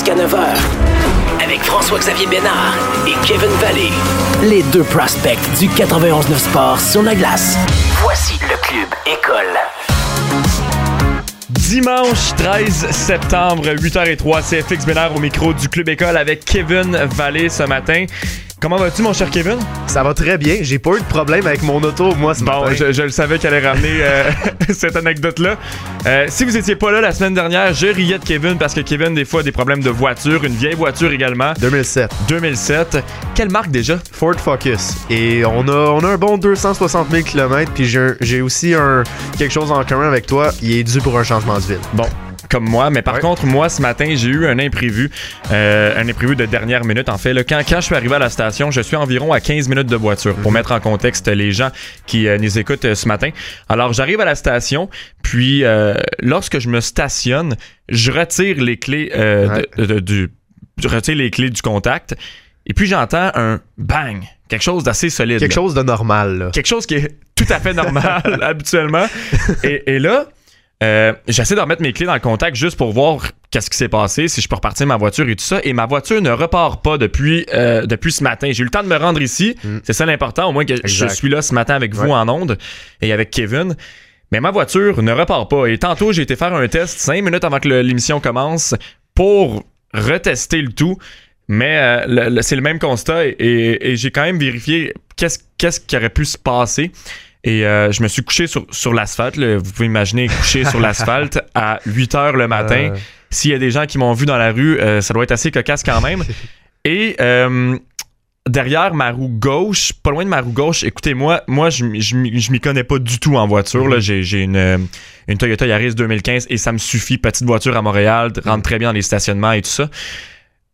jusqu'à 9h. Avec François-Xavier Bénard et Kevin Vallée. Les deux prospects du 91-9 Sport sur la glace. Voici le Club École. Dimanche 13 septembre, 8h03, c'est FX Bénard au micro du Club École avec Kevin Vallée ce matin. Comment vas-tu, mon cher Kevin? Ça va très bien. J'ai pas eu de problème avec mon auto, moi, ce bon, matin. Je, je, le savais qu'elle allait ramener euh, cette anecdote-là. Euh, si vous étiez pas là la semaine dernière, je riais de Kevin parce que Kevin, des fois, a des problèmes de voiture, une vieille voiture également. 2007. 2007. Quelle marque déjà? Ford Focus. Et on a, on a un bon 260 000 km. Puis j'ai, j'ai aussi un, quelque chose en commun avec toi. Il est dû pour un changement de ville. Bon, comme moi. Mais par Ouais. contre, moi, ce matin, j'ai eu un imprévu. euh, un imprévu de dernière minute. En fait, là, quand, quand je suis arrivé à la station, je suis environ à 15 minutes de voiture pour mettre en contexte les gens qui euh, nous écoutent euh, ce matin. Alors, j'arrive à la station, puis euh, lorsque je me stationne, je retire les clés euh, Ouais. de- de- du... Je retire les clés du contact. Et puis j'entends un bang, quelque chose d'assez solide. Quelque là chose de normal, là. quelque chose qui est tout à fait normal habituellement. Et, et là, euh, j'essaie de remettre mes clés dans le contact juste pour voir qu'est-ce qui s'est passé, si je peux repartir ma voiture et tout ça. Et ma voiture ne repart pas depuis, euh, depuis ce matin. J'ai eu le temps de me rendre ici. Mm. C'est ça l'important, au moins que je suis là ce matin avec vous Ouais. en onde et avec Kevin. Mais ma voiture ne repart pas. Et tantôt, j'ai été faire un test cinq minutes avant que l'émission commence pour retester le tout. Mais euh, c'est le même constat et, et- et j'ai quand même vérifié qu'est-ce qu'est-ce qui aurait pu se passer. Et euh, je me suis couché sur, sur l'asphalte. Vous pouvez imaginer coucher sur l'asphalte à 8 heures le matin. Euh, S'il y a des gens qui m'ont vu dans la rue, euh, ça doit être assez cocasse quand même. Et derrière ma roue gauche, pas loin de ma roue gauche, écoutez-moi, moi, je, m'y- je, je m'y connais pas du tout en voiture. là. J'ai, j'ai une, une Toyota Yaris 2015 et ça me suffit. Petite voiture à Montréal, rentre très bien dans les stationnements et tout ça.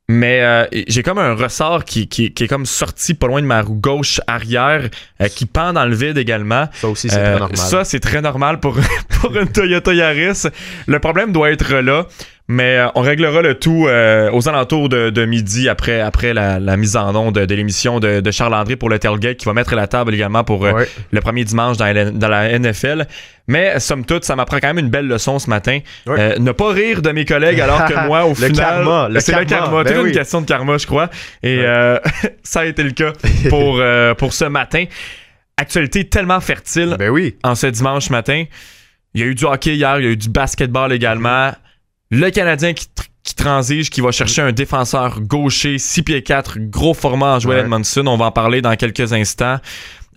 Mais euh, j'ai comme un ressort qui, qui, qui est comme sorti pas loin de ma roue gauche arrière, euh, qui pend dans le vide également. ça aussi, c'est Euh, très normal. Ça, c'est très normal pour, pour une Toyota Yaris. Le problème doit être là, mais euh, on réglera le tout euh, aux alentours de, de midi après, après la, la mise en onde de, de l'émission de, de Charles André pour le tailgate qui va mettre la table également pour euh, Ouais. le premier dimanche dans la, dans la NFL. Mais somme toute, ça m'apprend quand même une belle leçon ce matin. Ouais. Euh, ne pas rire de mes collègues alors que moi, au Le final, karma, le c'est le karma, karma. ben oui. une question de karma, je crois. Et Ouais. ça a été le cas pour, pour ce matin. Actualité tellement fertile Ben oui. en ce dimanche matin. Il y a eu du hockey hier, il y a eu du basketball également. Le Canadien qui, tr- qui transige, qui va chercher un défenseur gaucher, 6 pieds 4, gros format en Joel Ouais. Edmondson. On va en parler dans quelques instants.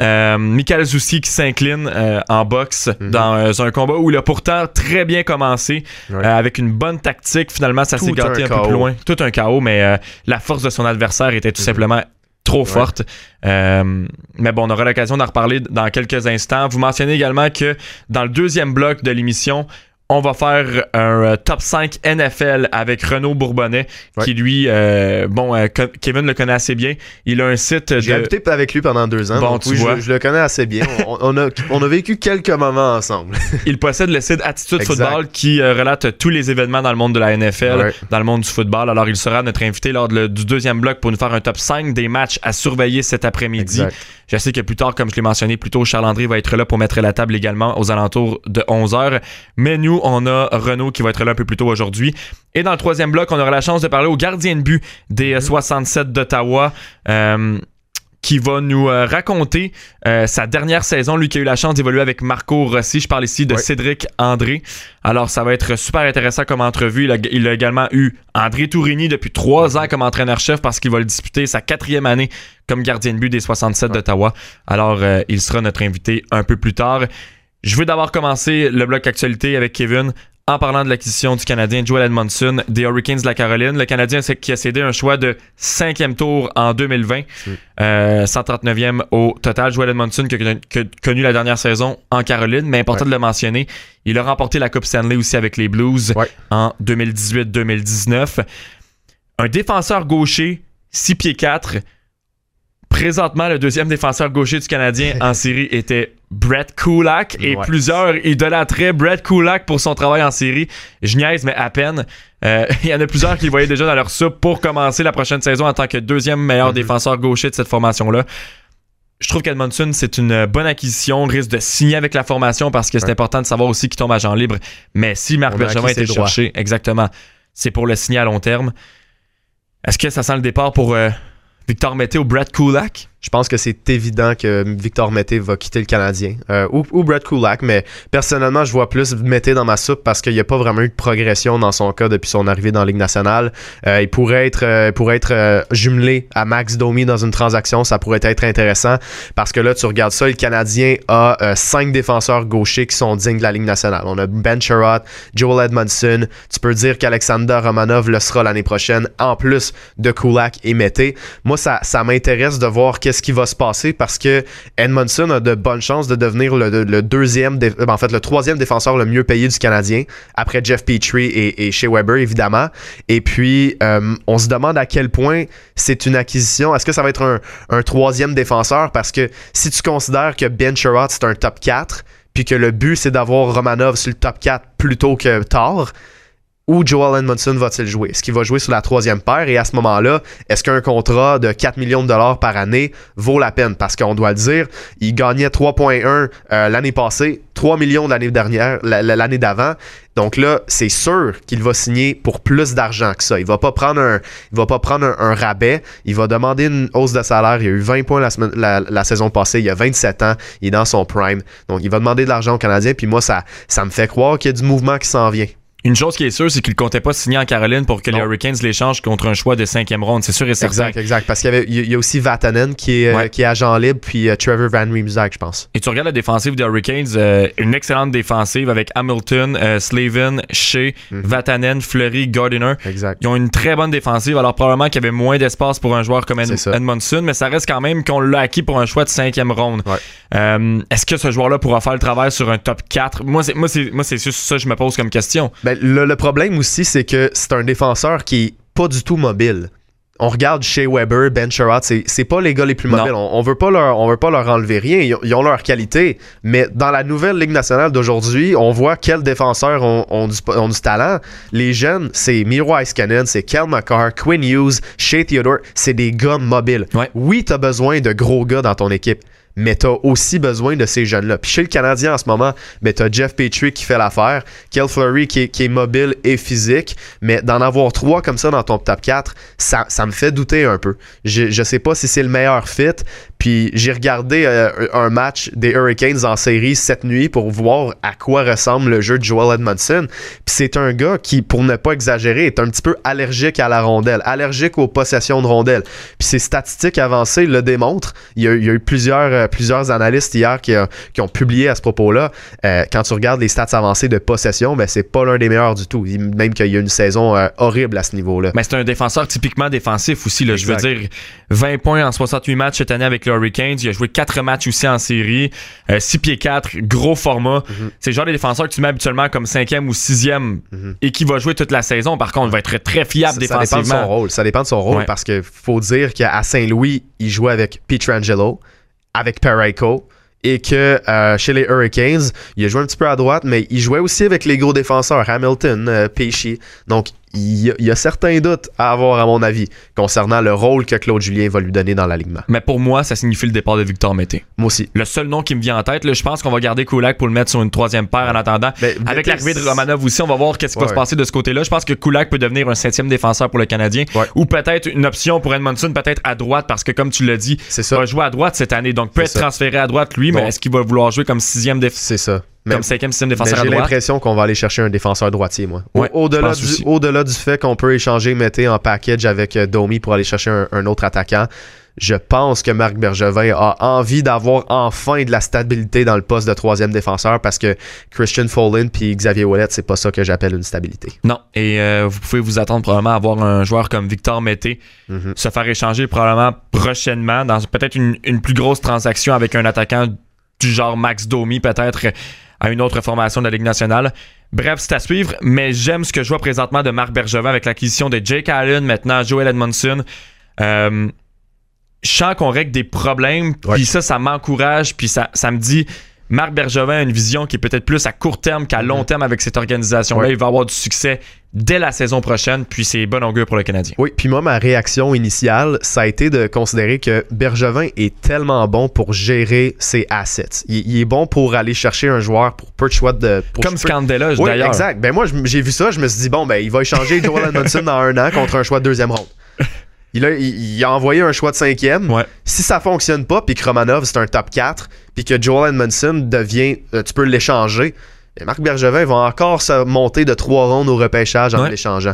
Euh, Michael Zoussi qui s'incline euh, en boxe Mhm. dans euh, un combat où il a pourtant très bien commencé Ouais. avec une bonne tactique. Finalement, ça s'est gâté un un, peu plus loin. Tout un chaos, mais la force de son adversaire était tout Mhm. simplement trop forte. Euh, mais bon, on aura l'occasion d'en reparler dans quelques instants. Vous mentionnez également que dans le deuxième bloc de l'émission, on va faire un euh, top 5 NFL avec Renaud Bourbonnais, Ouais. qui lui, euh, bon, euh, Kevin le connaît assez bien. Il a un site J'ai de... habité avec lui pendant deux ans. Bon, donc tu oui, je- vois. Je, le connais assez bien. On, on a, on a vécu quelques moments ensemble. Il possède le site Attitude Exact. Football qui euh, relate tous les événements dans le monde de la NFL, Ouais. dans le monde du football. Alors, il sera notre invité lors de du deuxième bloc pour nous faire un top 5 des matchs à surveiller cet après-midi. Je sais que plus tard, comme je l'ai mentionné plus tôt, Charles-André va être là pour mettre la table également aux alentours de 11h. Mais nous, on a Renaud qui va être là un peu plus tôt aujourd'hui. Et dans le troisième bloc, on aura la chance de parler au gardien de but des euh, 67 d'Ottawa. euh, qui va nous euh, raconter euh, sa dernière saison, lui qui a eu la chance d'évoluer avec Marco Rossi. Je parle ici de. Cédric André. Alors, ça va être super intéressant comme entrevue. Il a, il a également eu André Tourigny depuis trois ans comme entraîneur-chef parce qu'il va le disputer sa quatrième année comme gardien de but des 67 d'Ottawa. Alors, euh, il sera notre invité un peu plus tard. Je veux d'abord commencer le bloc actualité avec Kevin en parlant de l'acquisition du Canadien Joel Edmondson des Hurricanes de la Caroline. Le Canadien c'est- qui a cédé un choix de cinquième tour en 2020, euh, 139e au total. Joel Edmondson qui a, connu la dernière saison en Caroline, mais important de le mentionner, il a remporté la Coupe Stanley aussi avec les Blues Ouais. en 2018-2019. Un défenseur gaucher, 6 pieds 4. Présentement, le deuxième défenseur gaucher du Canadien en série était Brett Kulak et Ouais. plusieurs idolâtraient Brett Kulak pour son travail en série. Je niaise, mais à peine. Euh, Il y en a plusieurs qui le voyaient déjà dans leur soupe pour commencer la prochaine saison en tant que deuxième meilleur Mhm. défenseur gaucher de cette formation-là. Je trouve qu'Edmondson, c'est une bonne acquisition. On risque de signer avec la formation parce que c'est Ouais. important de savoir aussi qui tombe à Jean libre. Mais si Marc Bergevin était cherché, exactement. c'est pour le signer à long terme. Est-ce que ça sent le départ pour euh, Victor Mété ou Brad Kulak? Je pense que c'est évident que Victor Mété va quitter le Canadien. Euh, ou, ou, Brett Kulak, mais personnellement, je vois plus Mété dans ma soupe parce qu'il n'y a pas vraiment eu de progression dans son cas depuis son arrivée dans la Ligue nationale. Euh, il pourrait être, euh, pourrait être euh, jumelé à Max Domi dans une transaction. Ça pourrait être intéressant parce que là, tu regardes ça, le Canadien a euh, cinq défenseurs gauchers qui sont dignes de la Ligue nationale. On a Ben Sherrod, Joel Edmondson. Tu peux dire qu'Alexander Romanov le sera l'année prochaine, en plus de Kulak et Mété. Moi, ça, ça m'intéresse de voir qu'est-ce qui va se passer parce que Edmondson a de bonnes chances de devenir le, deuxième, dé- en fait le troisième défenseur le mieux payé du Canadien après Jeff Petrie et, et Shea Weber évidemment. Et puis euh, on se demande à quel point c'est une acquisition. Est-ce que ça va être un, un troisième défenseur? Parce que si tu considères que Ben Sherrod c'est un top 4 puis que le but c'est d'avoir Romanov sur le top 4 plutôt que tard où Joel Edmondson va-t-il jouer? Est-ce qu'il va jouer sur la troisième paire? Et à ce moment-là, est-ce qu'un contrat de 4 millions de dollars par année vaut la peine? Parce qu'on doit le dire, il gagnait 3,1 euh, l'année passée, 3 millions l'année dernière, la- la- l'année d'avant. Donc là, c'est sûr qu'il va signer pour plus d'argent que ça. Il va pas prendre un, il va pas prendre un, rabais. Il va demander une hausse de salaire. Il a eu 20 points la, saison passée. Il a 27 ans. Il est dans son prime. Donc il va demander de l'argent aux Canadiens. Puis moi, ça, ça me fait croire qu'il y a du mouvement qui s'en vient. Une chose qui est sûre, c'est qu'il comptait pas signer en Caroline pour que les. Hurricanes l'échangent contre un choix de cinquième ronde. C'est sûr et certain. Exact, exact. Parce qu'il y, avait, il y a aussi Vatanen qui est, Ouais. qui est agent libre, puis euh, Trevor Van Riemsdyk, je pense. Et tu regardes la défensive des Hurricanes, euh, une excellente défensive avec Hamilton, euh, Slavin, Shea, Mhm. Vatanen, Fleury, Gardiner. Exact. Ils ont une très bonne défensive, alors probablement qu'il y avait moins d'espace pour un joueur comme Ed- C'est ça. Edmondson, mais ça reste quand même qu'on l'a acquis pour un choix de cinquième ronde. Ouais. Euh, Est-ce que ce joueur-là pourra faire le travail sur un top 4? Moi, c'est moi, c'est moi, c'est juste ça que je me pose comme question. Ben, le, le problème aussi, c'est que c'est un défenseur qui est pas du tout mobile. On regarde chez Weber, Ben Sherrod, c'est pas les gars les plus Non. mobiles. On, veut pas leur, on veut pas leur enlever rien. Ils ont, ils ont leur qualité. Mais dans la nouvelle Ligue nationale d'aujourd'hui, on voit quels défenseurs ont, ont du, ont du talent. Les jeunes, c'est Miro Iskanen, c'est Kel McCarr, Quinn Hughes, Shea Theodore. C'est des gars mobiles. Ouais. Oui, t'as besoin de gros gars dans ton équipe. Mais t'as aussi besoin de ces jeunes-là. Puis chez le Canadien en ce moment, ben t'as Jeff Petrie qui fait l'affaire, Kel Fleury qui est, qui est mobile et physique, mais d'en avoir trois comme ça dans ton top 4, ça, ça me fait douter un peu. Je, je sais pas si c'est le meilleur fit. Puis j'ai regardé euh, un match des Hurricanes en série cette nuit pour voir à quoi ressemble le jeu de Joel Edmondson. Puis c'est un gars qui, pour ne pas exagérer, est un petit peu allergique à la rondelle, allergique aux possessions de rondelles. Puis ses statistiques avancées le démontrent. Il y a, il y a eu plusieurs, euh, plusieurs analystes hier qui, euh, qui ont publié à ce propos-là. Euh, quand tu regardes les stats avancées de possession, ben c'est pas l'un des meilleurs du tout. Même qu'il y a une saison euh, horrible à ce niveau-là. Mais c'est un défenseur typiquement défensif aussi. Là. Je veux dire, 20 points en 68 matchs cette année avec les Hurricanes. Il a joué 4 matchs aussi en série. Euh, 6 pieds 4, gros format. Mhm. C'est le genre de défenseur que tu mets habituellement comme 5e ou 6e Mhm. et qui va jouer toute la saison. Par contre, il va être très fiable Ça, ça dépend de défensivement. son rôle. Ça dépend de son rôle Ouais. parce que faut dire qu'à Saint-Louis, il jouait avec Pietrangelo, avec Parayko. Et que euh, chez les Hurricanes, il a joué un petit peu à droite, mais il jouait aussi avec les gros défenseurs, Hamilton, euh. Donc, il y, a, il y a certains doutes à avoir, à mon avis, concernant le rôle que Claude Julien va lui donner dans l'alignement. Mais pour moi, ça signifie le départ de Victor Mété. Moi aussi. Le seul nom qui me vient en tête, là, je pense qu'on va garder Kulak pour le mettre sur une troisième paire en attendant. Mais Avec l'arrivée de Romanov aussi, on va voir qu'est-ce qui va se passer de ce côté-là. Je pense que Kulak peut devenir un septième défenseur pour le Canadien. Ouais. Ou peut-être une option pour Edmondson, peut-être à droite, parce que comme tu l'as dit, il va jouer à droite cette année. Donc peut être ça. transféré à droite lui, mais est-ce qu'il va vouloir jouer comme sixième déf- C'est ça. Mais- comme cinquième, défenseur à j'ai l'impression qu'on va aller chercher un défenseur droitier, moi. Ouais, Au-delà du, fait qu'on peut échanger Mété en package avec euh, Domi pour aller chercher un, un autre attaquant, je pense que Marc Bergevin a envie d'avoir enfin de la stabilité dans le poste de troisième défenseur parce que Christian Folin puis Xavier Ouellet, c'est pas ça que j'appelle une stabilité. Non. Et euh, vous pouvez vous attendre probablement à avoir un joueur comme Victor Mété Mhm. se faire échanger probablement prochainement dans peut-être une, une plus grosse transaction avec un attaquant du genre Max Domi, peut-être à une autre formation de la Ligue nationale. Bref, c'est à suivre, mais j'aime ce que je vois présentement de Marc Bergevin avec l'acquisition de Jake Allen, maintenant Joel Edmondson. Euh, je sens qu'on règle des problèmes, puis ça, ça m'encourage, puis ça, ça me dit Marc Bergevin a une vision qui est peut-être plus à court terme qu'à long Mhm. terme avec cette organisation-là. Ouais. Il va avoir du succès dès la saison prochaine, puis c'est bon augure pour le Canadien. Oui, puis moi, ma réaction initiale, ça a été de considérer que Bergevin est tellement bon pour gérer ses assets. Il, il est bon pour aller chercher un joueur pour peu de choix de. Pour Comme Scandella, Oui, d'ailleurs. exact. Ben moi, j'ai vu ça, je me suis dit, bon, ben, il va échanger Joel Edmondson dans un an contre un choix de deuxième ronde. Il a, il- il a envoyé un choix de cinquième. Ouais. Si ça fonctionne pas, puis que Romanov, c'est un top 4, puis que Joel Edmondson devient. euh, tu peux l'échanger. et Marc Bergevin va encore se monter de trois rondes au repêchage en Ouais. l'échangeant.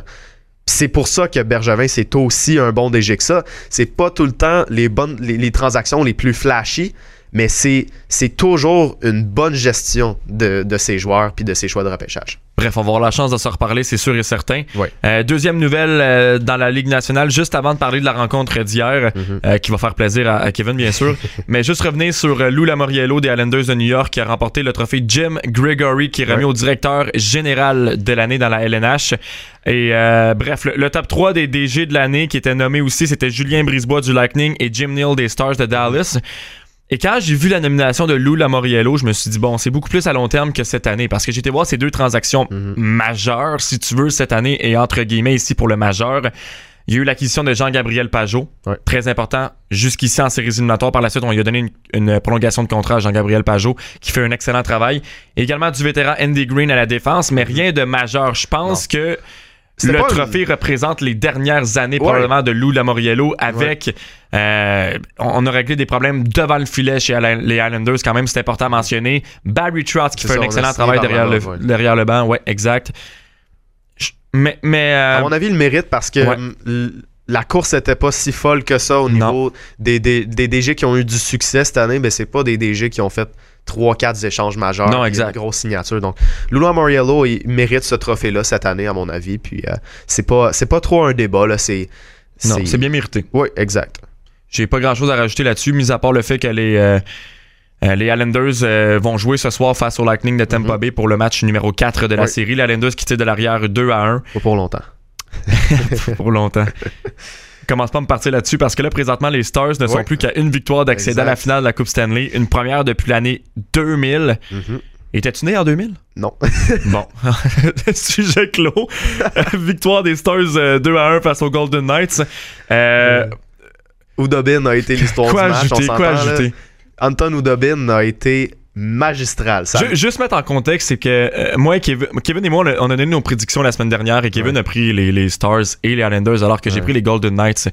C'est pour ça que Bergevin, c'est aussi un bon DG que ça. C'est pas tout le temps les bonnes les, les transactions les plus flashy, mais c'est c'est toujours une bonne gestion de, de ses joueurs puis de ses choix de repêchage. Bref, on va avoir la chance de se reparler, c'est sûr et certain. Euh, deuxième nouvelle euh, dans la Ligue nationale, juste avant de parler de la rencontre d'hier, Mhm. euh, qui va faire plaisir à, à Kevin, bien sûr. Mais juste revenir sur Lou Lamoriello des Islanders de New York qui a remporté le trophée Jim Gregory, qui est remis au directeur général de l'année dans la LNH. Et bref, le, le top 3 des DG de l'année qui était nommé aussi, c'était Julien Brisebois du Lightning et Jim Neal des Stars de Dallas. Et quand j'ai vu la nomination de Lou Lamoriello, je me suis dit, bon, c'est beaucoup plus à long terme que cette année parce que j'ai été voir ces deux transactions Mhm. majeures, si tu veux, cette année et entre guillemets ici pour le majeur. Il y a eu l'acquisition de Jean-Gabriel Pajot, Ouais. très important, jusqu'ici en séries éliminatoires. Par la suite, on lui a donné une, une prolongation de contrat à Jean-Gabriel Pajot, qui fait un excellent travail. Également du vétéran Andy Green à la défense, mais rien de majeur. Je pense que le pas une- trophée représente les dernières années Ouais. probablement de Lou Lamoriello avec euh, on, a réglé des problèmes devant le filet chez les Islanders quand même c'est important à mentionner Barry Trotz qui fait ça, un excellent travail derrière le, ouais. derrière le banc ouais exact mais mais euh, À mon avis, il le mérite parce que hum, la course était pas si folle que ça au Non. niveau des, des, des DG qui ont eu du succès cette année. Ben, c'est pas des DG qui ont fait 3-4 échanges majeurs. Non, exact. Une grosse signature. Donc, Lula Moriello, il mérite ce trophée-là cette année, à mon avis. Puis, euh, c'est pas, c'est pas trop un débat. Là. C'est, non c'est bien mérité Oui, exact. J'ai pas grand chose à rajouter là-dessus, mis à part le fait que les, euh, euh, les Islanders euh, vont jouer ce soir face au Lightning de Tampa Mhm. Bay pour le match numéro 4 de la série. Les Islanders qui tirent de l'arrière 2 à 1 Pas pour longtemps. pour longtemps. Commence pas à me partir là-dessus parce que là, présentement, les Stars ne sont Ouais. plus qu'à une victoire d'accéder à la finale de la Coupe Stanley. Une première depuis l'année 2000. Mhm. Étais-tu né en 2000? Non. Bon. Sujet clos. victoire des Stars euh, 2 à 1 face aux Golden Knights. Euh, Oudobin a été l'histoire du match. ajouter? on Quoi là. ajouter? Anton Oudobin a été magistral. Ça, juste mettre en contexte, c'est que euh, moi et Kevin, Kevin et moi, on a, on a donné nos prédictions la semaine dernière et Kevin Ouais. a pris les, les Stars et les Islanders alors que j'ai pris les Golden Knights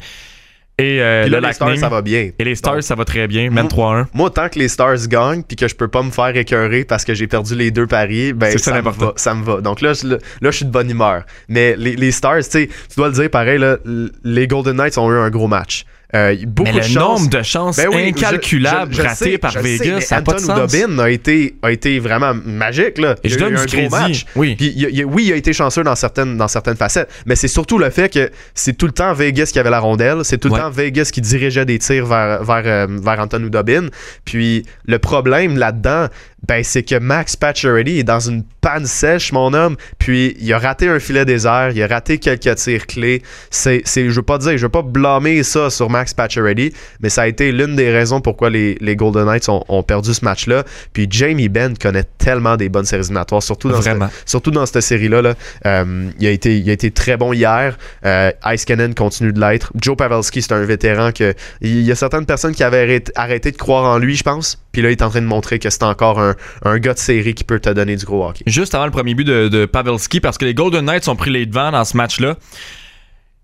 et euh, le là, les Stars, ça va bien. Et les Stars, Donc, ça va très bien, Mm. 3-1. Moi, tant que les Stars gagnent puis que je peux pas me faire écœurer parce que j'ai perdu les deux paris, ben ça me va, ça me va. Donc là, je, là, je suis de bonne humeur. Mais les, les Stars, tu dois le dire pareil, là, les Golden Knights ont eu un gros match. Euh, beaucoup Mais le de chance. nombre de chances Ben oui, incalculables je- je- je ratées sais, par Vegas, sais, ça n'a pas de Anton sens. Oudobin a été, a été vraiment magique. Là. Et Il je eu donne un du gros crédit. match. Oui. Puis il oui, il a été chanceux dans certaines, dans certaines facettes, mais c'est surtout le fait que c'est tout le temps Vegas qui avait la rondelle, c'est tout le Ouais. temps Vegas qui dirigeait des tirs vers, vers, euh, vers Anton Oudobin. Puis le problème là-dedans, ben, c'est que Max Pacioretty est dans une panne sèche, mon homme. Puis il a raté un filet désert, il a raté quelques tirs clés. C'est, c'est, je veux pas dire, je veux pas blâmer ça sur Max Pacioretty, mais ça a été l'une des raisons pourquoi les, les Golden Knights ont, ont perdu ce match-là. Puis Jamie Benn connaît tellement des bonnes séries éliminatoires, surtout dans Vraiment. cette, surtout dans cette série-là. là. Euh, il, a été, il a été très bon hier. Euh, Ice Cannon continue de l'être. Joe Pavelski, c'est un vétéran que il y a certaines personnes qui avaient arrêté, arrêté de croire en lui, je pense. Puis là, il est en train de montrer que c'est encore un, un gars de série qui peut te donner du gros hockey. Juste avant le premier but de, de Pavelski, parce que les Golden Knights ont pris les devants dans ce match-là.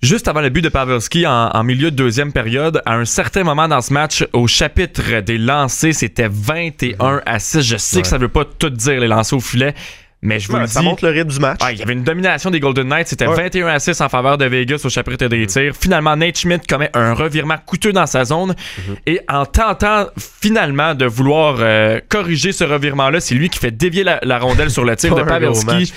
Juste avant le but de Pavelski en, en milieu de deuxième période, à un certain moment dans ce match, au chapitre des lancers, c'était 21 à 6. Je sais Ouais. que ça veut pas tout dire les lancers au filet, mais je vous Ouais, le ça dis. montre le rythme du match. Ah, il y avait une domination des Golden Knights. C'était Ouais. 21 à 6 en faveur de Vegas au chapitre des tirs. Finalement, Nate Schmidt commet un revirement coûteux dans sa zone. Et en tentant finalement de vouloir euh, corriger ce revirement-là, c'est lui qui fait dévier la, la rondelle sur le tir de Pavelski.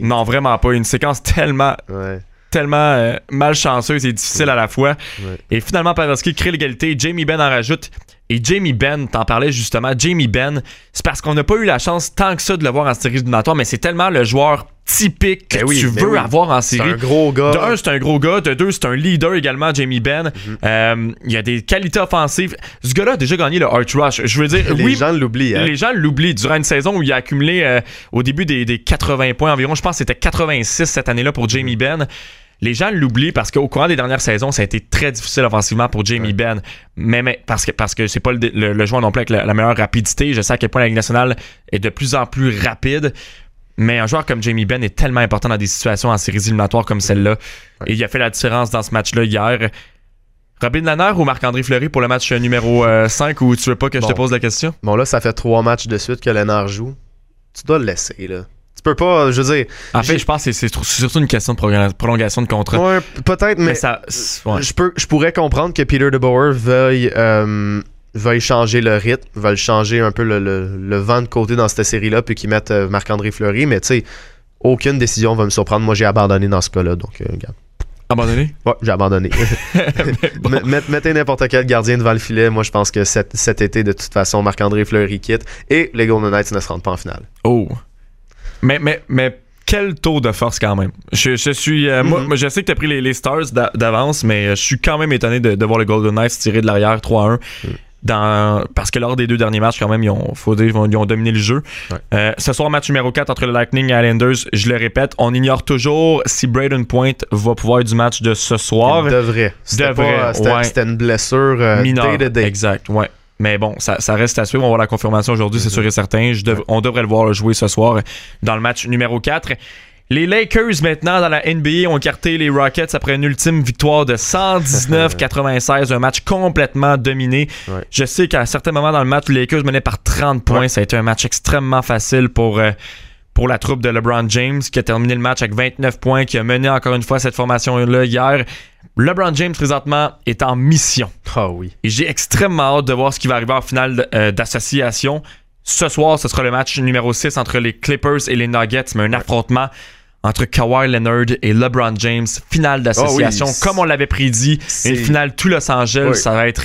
Non, vraiment pas. Une séquence tellement, Ouais. tellement euh, malchanceuse et difficile à la fois. Ouais. Et finalement, Pavelski crée l'égalité. Jamie Benn en rajoute. Et Jamie Benn, t'en parlais justement, Jamie Benn, c'est parce qu'on n'a pas eu la chance tant que ça de le voir en série éliminatoire, mais c'est tellement le joueur typique que Ben oui, tu ben veux oui. avoir en C'est série. un gros gars. De un, c'est un gros gars. De deux, c'est un leader également, Jamie Benn. Mhm. Euh, il a des qualités offensives. Ce gars-là a déjà gagné le Arch Rush. Je veux dire, Les oui, gens l'oublient. hein. les gens l'oublient. Durant une saison où il a accumulé euh, au début des, des 80 points environ, je pense que c'était 86 cette année-là pour Jamie Ben. Les gens l'oublient parce qu'au courant des dernières saisons, ça a été très difficile offensivement pour Jamie Ben. Mais, mais parce que parce que c'est pas le, le- le joueur non plus avec la, la meilleure rapidité. Je sais à quel point la Ligue nationale est de plus en plus rapide. Mais un joueur comme Jamie Ben est tellement important dans des situations en séries éliminatoires comme celle-là. Et il a fait la différence dans ce match-là hier. Robin Lanner ou Marc-André Fleury pour le match euh, numéro euh, 5 ou tu veux pas que je te pose la question? Bon, là, ça fait trois matchs de suite que Lennart joue. Tu dois le laisser, là. Tu peux pas, je veux dire. En fait, je pense que c'est- surtout une question de prolonga- prolongation de contrat. Ouais, peut-être, mais. mais ça. c'est- ouais. Je, peux, je pourrais comprendre que Peter DeBoer veuille, euh, veuille changer le rythme, veuille changer un peu le, le- le vent de côté dans cette série-là, puis qu'il mette euh, Marc-André Fleury, mais tu sais, aucune décision va me surprendre. Moi, j'ai abandonné dans ce cas-là, donc euh, regarde. Abandonné? Ouais, j'ai abandonné. Bon. Mettez n'importe quel gardien devant le filet. Moi, je pense que cet, cet été, de toute façon, Marc-André Fleury quitte et les Golden Knights ne se rendent pas en finale. Oh. Mais, mais, mais quel taux de force quand même? Je, je suis. euh, moi, Mhm. moi, je sais que tu as pris les, les Stars d'a- d'avance, mais euh, je suis quand même étonné de, de voir le Golden Knights tirer de l'arrière 3-1. Dans, parce que lors des deux derniers matchs, quand même, ils ont, faut dire, ils ont, dominé le jeu. Ouais. Euh, ce soir, match numéro 4 entre le Lightning et Islanders. Je le répète, on ignore toujours si Braden Point va pouvoir du match de ce soir. Il devrait. C'était ouais. une blessure euh, mineur. day day. Exact, ouais. Mais bon, ça, ça reste à suivre. On va voir la confirmation aujourd'hui, c'est sûr et certain. Je dev- On devrait le voir jouer ce soir dans le match numéro 4. Les Lakers, maintenant, dans la NBA, ont écarté les Rockets après une ultime victoire de 119-96, un match complètement dominé. Ouais. Je sais qu'à certains moments dans le match, les Lakers menaient par 30 points. Ouais. Ça a été un match extrêmement facile pour, euh, pour la troupe de LeBron James, qui a terminé le match avec 29 points, qui a mené encore une fois cette formation-là hier. LeBron James, présentement, est en mission. Ah oui. Et j'ai extrêmement hâte de voir ce qui va arriver en finale euh, d'association. Ce soir, ce sera le match numéro 6 entre les Clippers et les Nuggets, mais un affrontement entre Kawhi Leonard et LeBron James, finale d'association, Ah oui, comme on l'avait prédit, c'est- une finale tout Los Angeles, Oui. ça va être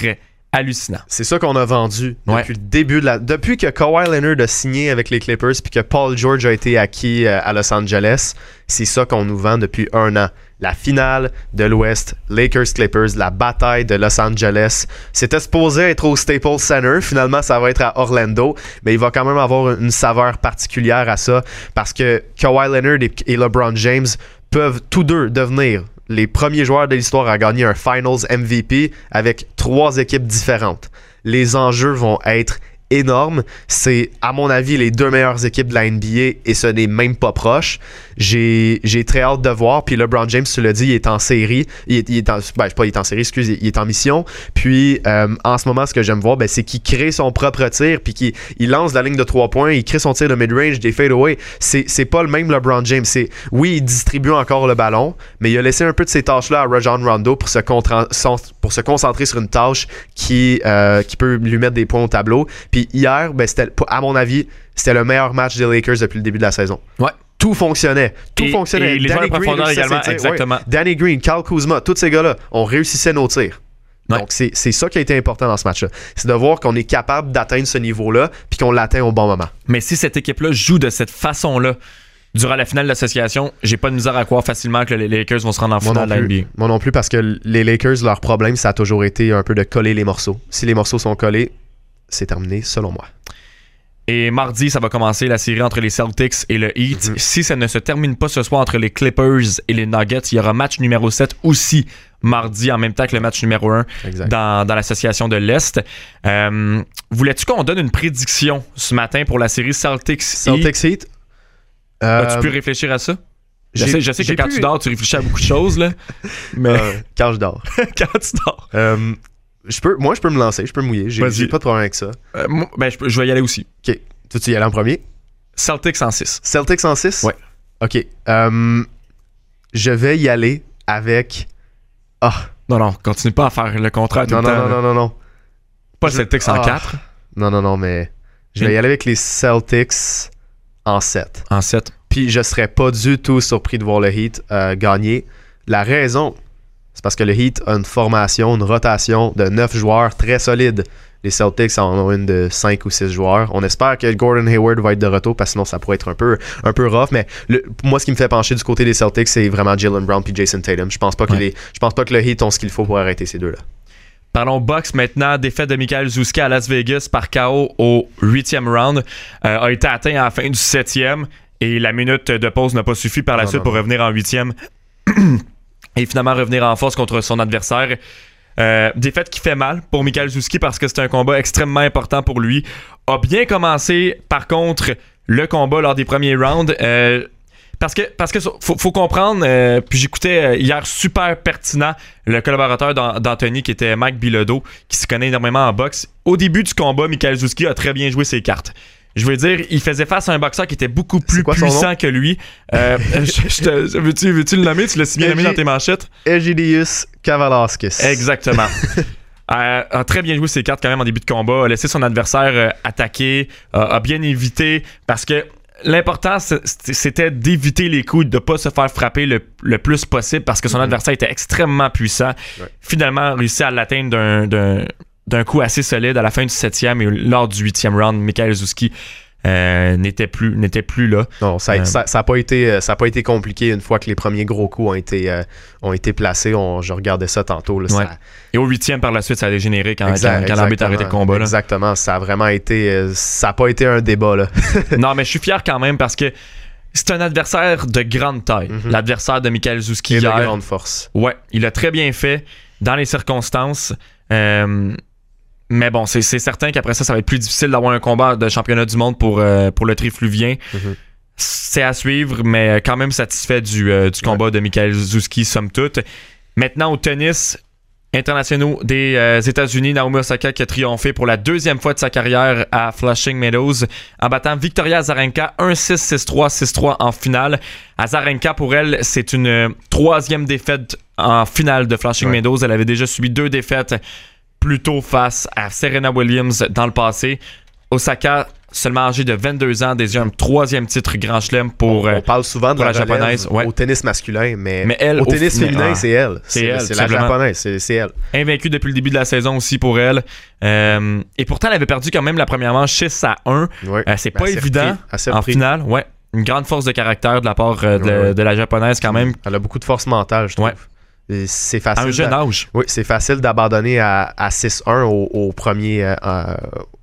hallucinant. C'est ça qu'on a vendu Ouais. depuis le début de la. Depuis que Kawhi Leonard a signé avec les Clippers puis que Paul George a été acquis euh, à Los Angeles, c'est ça qu'on nous vend depuis un an. La finale de l'Ouest, Lakers Clippers, la bataille de Los Angeles. C'était supposé être au Staples Center. Finalement, ça va être à Orlando, mais il va quand même avoir une saveur particulière à ça parce que Kawhi Leonard et, et LeBron James peuvent tous deux devenir les premiers joueurs de l'histoire à gagner un Finals MVP avec trois équipes différentes. Les enjeux vont être énormes. C'est, à mon avis, les deux meilleures équipes de la NBA et ce n'est même pas proche. J'ai, très hâte de voir. Puis LeBron James, tu l'as dit, il est en série. Il est, en, ben, pas, il est en série, en mission. Puis euh, en ce moment, ce que j'aime voir, ben, c'est qu'il crée son propre tir, puis qu'il il lance la ligne de trois points, il crée son tir de mid-range, des fadeaway. C'est, c'est pas le même LeBron James. Oui, il distribue encore le ballon, mais il a laissé un peu de ces tâches-là à Rajon Rondo pour se concentrer sur une tâche qui, euh, qui peut lui mettre des points au tableau. Puis hier, ben, à mon avis, c'était le meilleur match des Lakers depuis le début de la saison. Ouais. Tout fonctionnait. Tout Et- fonctionnait. et les joueurs de profondeur également, ses tirs. exactement. Ouais. Danny Green, Cal Kuzma, tous ces gars-là, on réussissait nos tirs. Ouais. Donc, c'est c'est ça qui a été important dans ce match-là. C'est de voir qu'on est capable d'atteindre ce niveau-là, puis qu'on l'atteint au bon moment. Mais si cette équipe-là joue de cette façon-là durant la finale de l'association, j'ai pas de misère à croire facilement que les Lakers vont se rendre en finale de la. NBA. Moi non plus, parce que les Lakers, leur problème, ça a toujours été un peu de coller les morceaux. Si les morceaux sont collés, c'est terminé, selon moi. Et mardi, ça va commencer la série entre les Celtics et le Heat. Mhm. Si ça ne se termine pas ce soir entre les Clippers et les Nuggets, il y aura match numéro 7 aussi mardi en même temps que le match numéro 1 Exact. dans, dans l'association de l'Est. Euh, Voulais-tu qu'on donne une prédiction ce matin pour la série Celtics, Heat? Celtics Heat? As-tu euh, pu réfléchir à ça? Je sais, je sais que quand pu- tu dors, tu réfléchis à beaucoup de choses, là. Mais euh, quand je dors. quand tu dors. Je peux, moi, je peux me lancer, je peux me mouiller. J'ai pas de problème avec ça. Euh, moi, ben, je, peux- je vais y aller aussi. Ok. Tu tu y aller en premier? Celtics en 6. Celtics en 6? Ouais. Ok. Euh, je vais y aller avec. Ah. Non, non, continue pas à faire le contraire tout Non, le non, temps. non, non, non, non. Pas Je- Celtics en Ah. 4, Non, non, non, mais. Je vais y aller avec les Celtics en 7. en 7. Puis je serais pas du tout surpris de voir le Heat euh, gagner. La raison, c'est parce que le Heat a une formation, une rotation de 9 joueurs très solide. Les Celtics en ont une de 5 ou 6 joueurs. On espère que Gordon Hayward va être de retour parce que sinon ça pourrait être un peu, un peu rough. Mais moi, ce qui me fait pencher du côté des Celtics, c'est vraiment Jalen Brown puis Jason Tatum. Je pense pas que les, je pense pas que le Heat ont ce qu'il faut pour arrêter ces deux-là. Parlons box maintenant. Défaite de Michael Zouska à Las Vegas par KO au 8e round. Euh, a été atteint à la fin du 7e et la minute de pause n'a pas suffi par la suite pour revenir en 8e et finalement revenir en force contre son adversaire. Euh, défaite qui fait mal pour Michael Zouski parce que c'est un combat extrêmement important pour lui. A bien commencé, par contre, le combat lors des premiers rounds. Euh, parce que, parce que faut, comprendre, euh, puis j'écoutais hier super pertinent le collaborateur d'Anthony qui était Mike Bilodeau, qui se connaît énormément en boxe. Au début du combat, Michael Zouski a très bien joué ses cartes. Je veux dire, il faisait face à un boxeur qui était beaucoup plus puissant que lui. Euh, veux-tu, le nommer? Tu l'as si bien nommé dans tes manchettes? Egidius Kavalaskis. Exactement. Euh, a très bien joué ses cartes quand même en début de combat, a laissé son adversaire euh, attaquer, a bien évité parce que l'important c'était d'éviter les coups, de ne pas se faire frapper le, plus possible parce que son mm-hmm. adversaire était extrêmement puissant. Finalement, réussi à l'atteindre d'un coup assez solide à la fin du septième et lors du huitième round, Michael Zuski euh, n'était plus n'était plus là. Non, ça n'a euh, pas été euh, pas été compliqué une fois que les premiers gros coups ont été ont été placés. je regardais ça tantôt. Et au huitième par la suite, ça a dégénéré quand, quand, l'arbitre a arrêté le combat. Exactement, ça a vraiment été ça n'a pas été un débat là. non, mais je suis fier quand même parce que c'est un adversaire de grande taille. Mhm. L'adversaire de Michael Zuski. Et de grande force. Ouais, il a très bien fait dans les circonstances. Mais bon, c'est certain qu'après ça, ça va être plus difficile d'avoir un combat de championnat du monde pour, euh, pour le trifluvien. Mhm. C'est à suivre, mais quand même satisfait du, euh, du combat de Michael Zuski, somme toute. Maintenant, au tennis, internationaux des euh, États-Unis, Naomi Osaka qui a triomphé pour la deuxième fois de sa carrière à Flushing Meadows en battant Victoria Azarenka 1-6, 6-3, 6-3 en finale. Azarenka, pour elle, c'est une troisième défaite en finale de Flushing Meadows. Elle avait déjà subi deux défaites plutôt face à Serena Williams dans le passé. Osaka, seulement âgée de 22 ans, déjà un troisième titre Grand Chelem pour, on, on parle souvent de la, japonaise au tennis masculin, mais, elle, au, tennis féminin, c'est elle. C'est elle. C'est la japonaise, c'est elle. Invaincue depuis le début de la saison aussi pour elle. Euh, et pourtant, elle avait perdu quand même la première manche 6 à 1. Euh, c'est pas évident en finale. Ouais. Une grande force de caractère de la part euh, de, de, la japonaise quand même. Elle a beaucoup de force mentale, je trouve c'est facile. un jeune âge. Oui, c'est facile d'abandonner à, 6-1 au, premier, euh,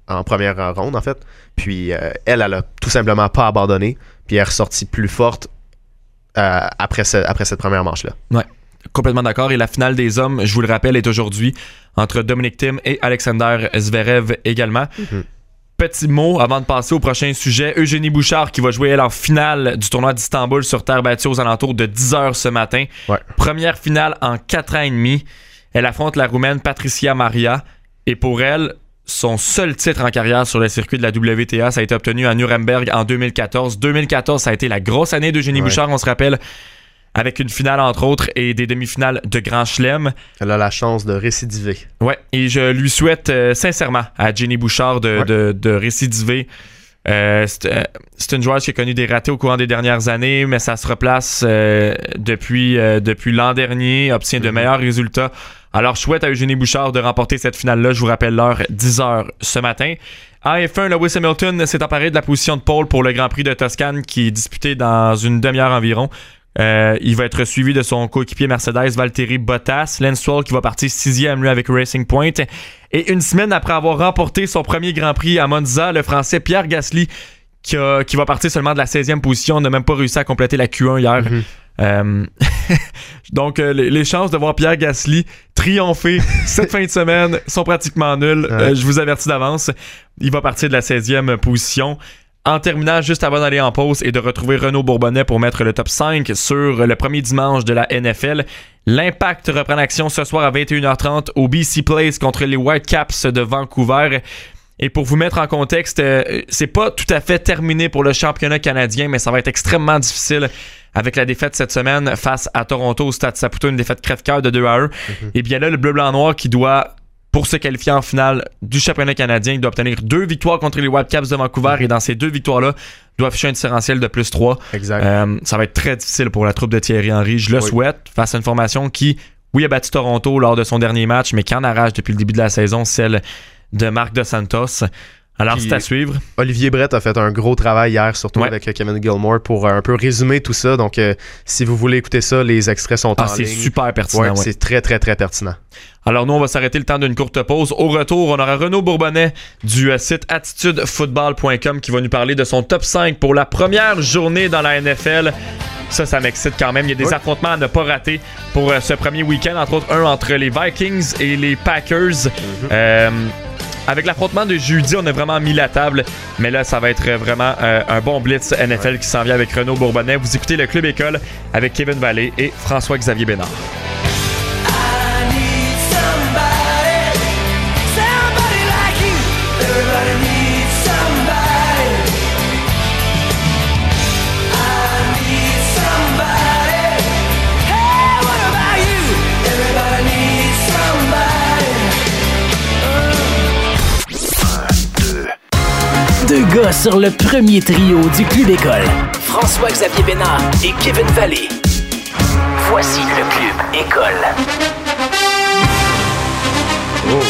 en première ronde, en fait. Puis euh, elle, elle a tout simplement pas abandonné. Puis elle est ressortie plus forte euh, après, après cette première manche-là. Ouais. Complètement d'accord. Et la finale des hommes, je vous le rappelle, est aujourd'hui entre Dominic Thiem et Alexander Zverev également. Mhm. Petit mot avant de passer au prochain sujet. Eugénie Bouchard qui va jouer elle en finale du tournoi d'Istanbul sur terre battue aux alentours de 10h ce matin. Première finale en 4 ans et demi. Elle affronte la Roumaine Patricia Maria. Et pour elle, son seul titre en carrière sur le circuit de la WTA, ça a été obtenu à Nuremberg en 2014. 2014, ça a été la grosse année d'Eugénie Bouchard, on se rappelle avec une finale entre autres et des demi-finales de Grand Chelem. Elle a la chance de récidiver. Ouais, et je lui souhaite euh, sincèrement à Jenny Bouchard de, récidiver. Euh, euh, c'est une joueuse qui a connu des ratés au courant des dernières années, mais ça se replace depuis, depuis l'an dernier, obtient de mhm. meilleurs résultats. Alors, je souhaite à Eugénie Bouchard de remporter cette finale-là. Je vous rappelle l'heure, 10h ce matin. En F1, Lewis Hamilton s'est emparé de la position de pole pour le Grand Prix de Toscane qui est disputé dans une demi-heure environ. Euh, il va être suivi de son coéquipier Mercedes Valtteri Bottas. Lance Stroll qui va partir sixième lui avec Racing Point. Et une semaine après avoir remporté son premier Grand Prix à Monza, le Français Pierre Gasly qui, va partir seulement de la 16e position, n'a même pas réussi à compléter la Q1 hier. Mhm. Euh, donc, euh, les, chances de voir Pierre Gasly triompher cette fin de semaine sont pratiquement nulles. je vous avertis d'avance. Il va partir de la 16e position. En terminant, juste avant d'aller en pause et de retrouver Renaud Bourbonnais pour mettre le top 5 sur le premier dimanche de la NFL, l'Impact reprend l'action ce soir à 21h30 au BC Place contre les Whitecaps de Vancouver. Et pour vous mettre en contexte, euh, c'est pas tout à fait terminé pour le championnat canadien, mais ça va être extrêmement difficile avec la défaite cette semaine face à Toronto au Stade Saputo, une défaite crève-cœur de 2 à 1. Mm-hmm. Et bien là, le bleu-blanc-noir qui doit pour se qualifier en finale du championnat canadien, il doit obtenir deux victoires contre les Whitecaps de Vancouver et dans ces deux victoires-là, doit afficher un différentiel de plus 3. Exact. Euh, ça va être très difficile pour la troupe de Thierry Henry. Je le souhaite face à une formation qui, oui, a battu Toronto lors de son dernier match, mais qui en arrache depuis le début de la saison, celle de Marc De Santos. Alors, c'est à suivre. Olivier Brett a fait un gros travail hier, surtout avec Kevin Gilmore, pour euh, un peu résumer tout ça. Donc, euh, si vous voulez écouter ça, les extraits sont ah, en ligne. C'est super pertinent. C'est très, très, très pertinent. Alors, nous, on va s'arrêter le temps d'une courte pause. Au retour, on aura Renaud Bourbonnais du site attitudefootball.com qui va nous parler de son top 5 pour la première journée dans la NFL. Ça, ça m'excite quand même. Il y a des affrontements à ne pas rater pour ce premier week-end, entre autres un entre les Vikings et les Packers. Mm-hmm. Avec l'affrontement de jeudi, on a vraiment mis la table. Mais là, ça va être vraiment euh, un bon blitz NFL qui s'en vient avec Renaud Bourbonnais. Vous écoutez le Club École avec Kevin Vallée et François-Xavier Bénard. Gars sur le premier trio du Club École. François-Xavier Bénard et Kevin Vallée. Voici le Club École. Oh.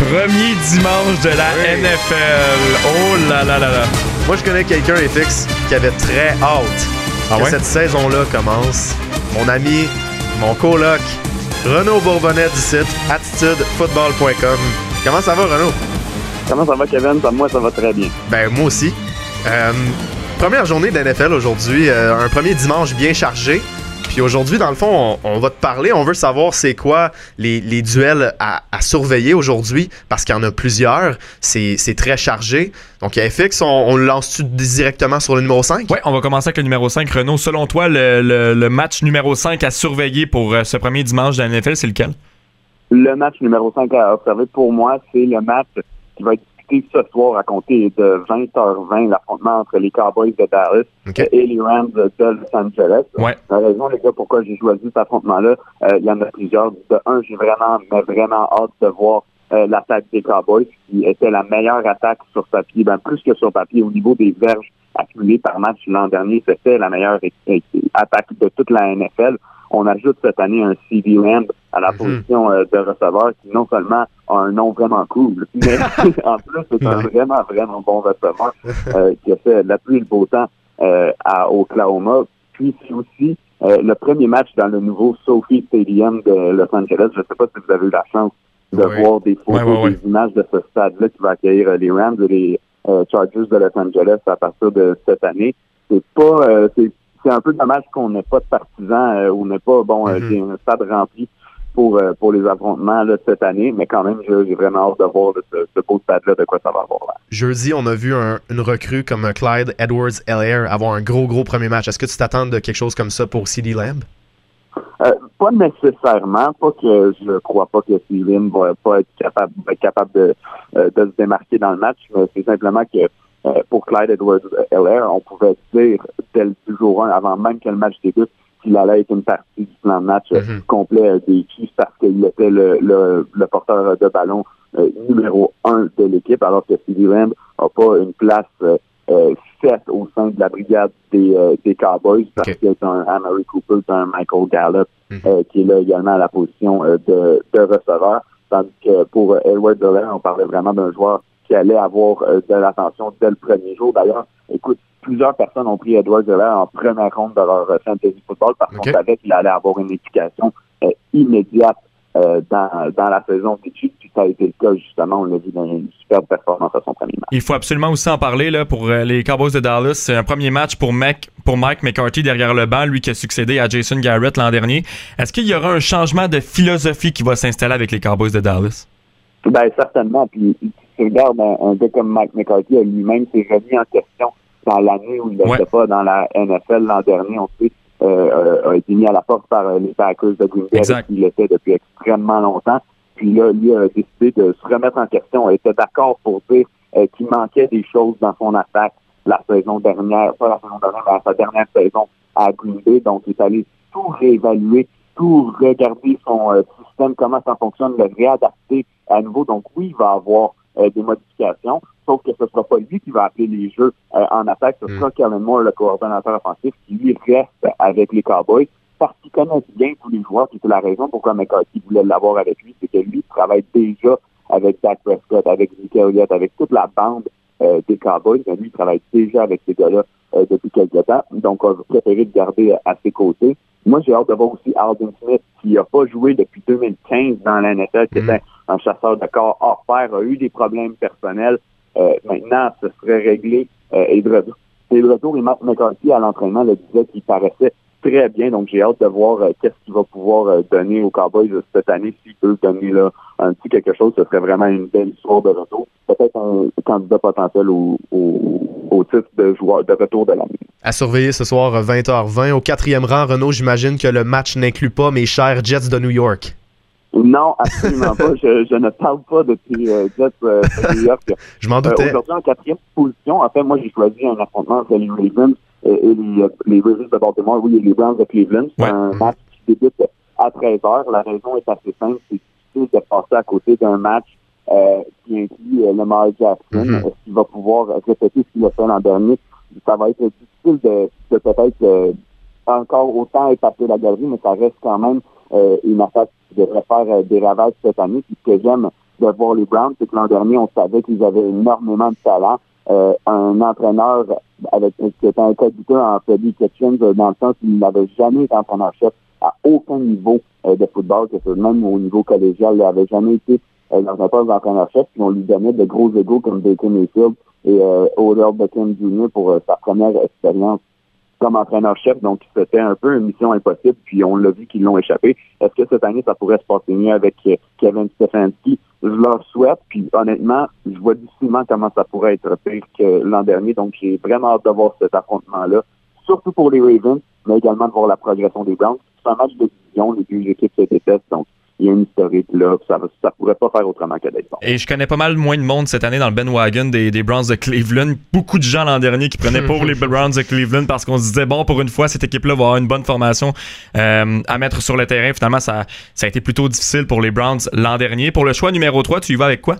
Premier dimanche de la NFL. Oh là là là là. Moi, je connais quelqu'un, FX, qui avait très hâte ah que cette saison-là commence. Mon ami, mon coloc, Renaud Bourbonnais du site attitudefootball.com. Comment ça va, Renaud? Comment ça va, Kevin? Moi, ça va très bien. Ben, moi aussi. Euh, première journée de NFL aujourd'hui. Euh, un premier dimanche bien chargé. Puis aujourd'hui, dans le fond, on, va te parler. On veut savoir c'est quoi les, duels à, surveiller aujourd'hui parce qu'il y en a plusieurs. C'est très chargé. Donc, FX, on, on le lance-tu directement sur le numéro 5? Oui, on va commencer avec le numéro 5. Renaud, selon toi, le, match numéro 5 à surveiller pour euh, ce premier dimanche de la NFL, c'est lequel? Le match numéro 5 à observer pour moi, c'est le match qui va être discuté ce soir à compter de 20h20, l'affrontement entre les Cowboys de Dallas et les Rams de Los Angeles. Ouais. La raison, les gars, pourquoi j'ai choisi cet affrontement-là, euh, il y en a plusieurs. De un, j'ai vraiment, mais vraiment hâte de voir euh, l'attaque des Cowboys, qui était la meilleure attaque sur papier, ben plus que sur papier, au niveau des verges accumulées par match l'an dernier, c'était la meilleure attaque de toute la NFL on ajoute cette année un CD Lamb à la mhm. position euh, de receveur qui non seulement a un nom vraiment cool, mais en plus c'est un vraiment, vraiment bon receveur euh, qui a fait la pluie et le beau temps euh, à Oklahoma. Puis c'est aussi le premier match dans le nouveau Sophie Stadium de Los Angeles. Je ne sais pas si vous avez eu la chance de voir des photos, des images de ce stade-là qui va accueillir les Rams et les Chargers de Los Angeles à partir de cette année. C'est pas, c'est un peu dommage qu'on n'ait pas de partisans euh, ou n'ait pas bon euh, mm-hmm. un stade rempli pour euh, pour les affrontements là, cette année, mais quand même, j'ai vraiment hâte de voir ce, beau stade-là, de quoi ça va avoir l'air. Jeudi, on a vu une recrue comme Clyde Edwards Heller avoir un gros, gros premier match. Est-ce que tu t'attends de quelque chose comme ça pour CD Lamb? pas nécessairement, pas que je crois pas que CD Lamb va pas être capable, être capable de, de se démarquer dans le match, mais c'est simplement que euh, pour Clyde Edwards-Heller, on pouvait dire dès le jour 1, avant même que le match débute, qu'il allait être une partie du plan de match mm complet des Chiefs parce qu'il était le, le, le, porteur de ballon euh, numéro un de l'équipe, alors que CD Lamb n'a pas une place euh, faite au sein de la brigade des, des Cowboys parce qu'il y a un Amory Cooper, un Michael Gallup mhm. qui est là également à la position de, de receveur. Tandis que pour Edward Heller, on parlait vraiment d'un joueur qui allait avoir euh, de l'attention dès le premier jour. D'ailleurs, écoute, plusieurs personnes ont pris Edward Zeller en première ronde de leur euh, fantasy football parce qu'on savait qu'il allait avoir une éducation euh, immédiate dans, dans la saison d'études. Puis ça a été le cas, justement. On l'a vu dans une superbe performance à son premier match. Il faut absolument aussi en parler là, pour les Cowboys de Dallas. C'est un premier match pour, Mac, pour Mike McCarthy derrière le banc, lui qui a succédé à Jason Garrett l'an dernier. Est-ce qu'il y aura un changement de philosophie qui va s'installer avec les Cowboys de Dallas? Ben certainement. Puis tu regardes un, gars comme Mike McCarthy, lui-même s'est remis en question dans l'année où il n'était pas dans la NFL l'an dernier. On sait, euh, euh, a été mis à la porte par euh, les Packers de Green Bay, qui l'était depuis extrêmement longtemps. Puis là, lui a décidé de se remettre en question. Il était d'accord pour dire qu'il manquait des choses dans son attaque la saison dernière, pas la saison dernière, mais sa dernière saison à Green Bay. Donc, il est allé tout réévaluer, tout regarder son système, comment ça fonctionne, le réadapter à nouveau. Donc, oui, il va avoir euh, des modifications, sauf que ce ne sera pas lui qui va appeler les jeux euh, en attaque, ce sera mm. Kellen Moore, le coordonnateur offensif, qui lui reste avec les Cowboys parce qu'il connaît bien tous les joueurs, c'est la raison pourquoi McCarthy voulait l'avoir avec lui, c'est que lui travaille déjà avec Dak Prescott, avec Zeke Elliott, avec toute la bande euh, des Cowboys. Mais lui, il travaille déjà avec ces gars-là euh, depuis quelques temps. Donc, on va préférer le garder à ses côtés. Moi, j'ai hâte de voir aussi Alden Smith, qui n'a pas joué depuis 2015 dans la NFL, qui était un chasseur de corps hors pair, a eu des problèmes personnels. maintenant, ce serait réglé. et de retour, et de retour, et Matt McCarthy à l'entraînement le disait qu'il paraissait très bien. Donc, j'ai hâte de voir euh, qu'est-ce qu'il va pouvoir euh, donner aux Cowboys cette année. S'il peut donner là, un petit quelque chose, ce serait vraiment une belle histoire de retour. Peut-être un candidat potentiel au, au, titre de joueur de retour de l'année. À surveiller ce soir 20h20. Au quatrième rang, Renault, j'imagine que le match n'inclut pas mes chers Jets de New York. Non, absolument pas. Je, ne parle pas de ces euh, Jets de New York. je m'en doutais. Aujourd'hui, en quatrième position, en fait, moi, j'ai choisi un affrontement entre les Ravens et, les, les Ravens de Baltimore, oui, et les Browns de Cleveland. C'est un match qui débute à 13 h La raison est assez simple. C'est difficile de passer à côté d'un match euh, qui inclut euh, Lamar Jackson. Mm-hmm. Est-ce qu'il va pouvoir répéter ce qu'il a fait l'an dernier? Ça va être difficile de, de peut-être euh, encore autant épater la galerie, mais ça reste quand même euh, une affaire qui devrait faire euh, des ravages cette année. Puis ce que j'aime de voir les Browns, c'est que l'an dernier, on savait qu'ils avaient énormément de talent. Euh, un entraîneur avec qui était un coadjuteur en Freddy Kitchens dans le sens qu'il n'avait jamais été entraîneur-chef à aucun niveau de football, que même au niveau collégial, il n'avait jamais été dans un poste d'entraîneur-chef, puis on lui donnait de gros égaux comme Baker Mayfield et euh, Odell Beckham Jr. pour sa première expérience comme entraîneur-chef, donc c'était un peu une mission impossible, puis on l'a vu qu'ils l'ont échappé. Est-ce que cette année, ça pourrait se passer mieux avec euh, Kevin Stefanski? Je leur souhaite, puis honnêtement, je vois difficilement comment ça pourrait être pire que l'an dernier, donc j'ai vraiment hâte de voir cet affrontement-là, surtout pour les Ravens, mais également de voir la progression des Browns. C'est un match de division, les deux équipes se détestent, donc il y a une historique là, ça ne pourrait pas faire autrement que d'être bon. Et je connais pas mal moins de monde cette année dans le Ben Wagon des, des Browns de Cleveland. Beaucoup de gens l'an dernier qui prenaient pour les Browns de Cleveland parce qu'on se disait, bon, pour une fois, cette équipe-là va avoir une bonne formation euh, à mettre sur le terrain. Finalement, ça, ça a été plutôt difficile pour les Browns l'an dernier. Pour le choix numéro 3, tu y vas avec quoi?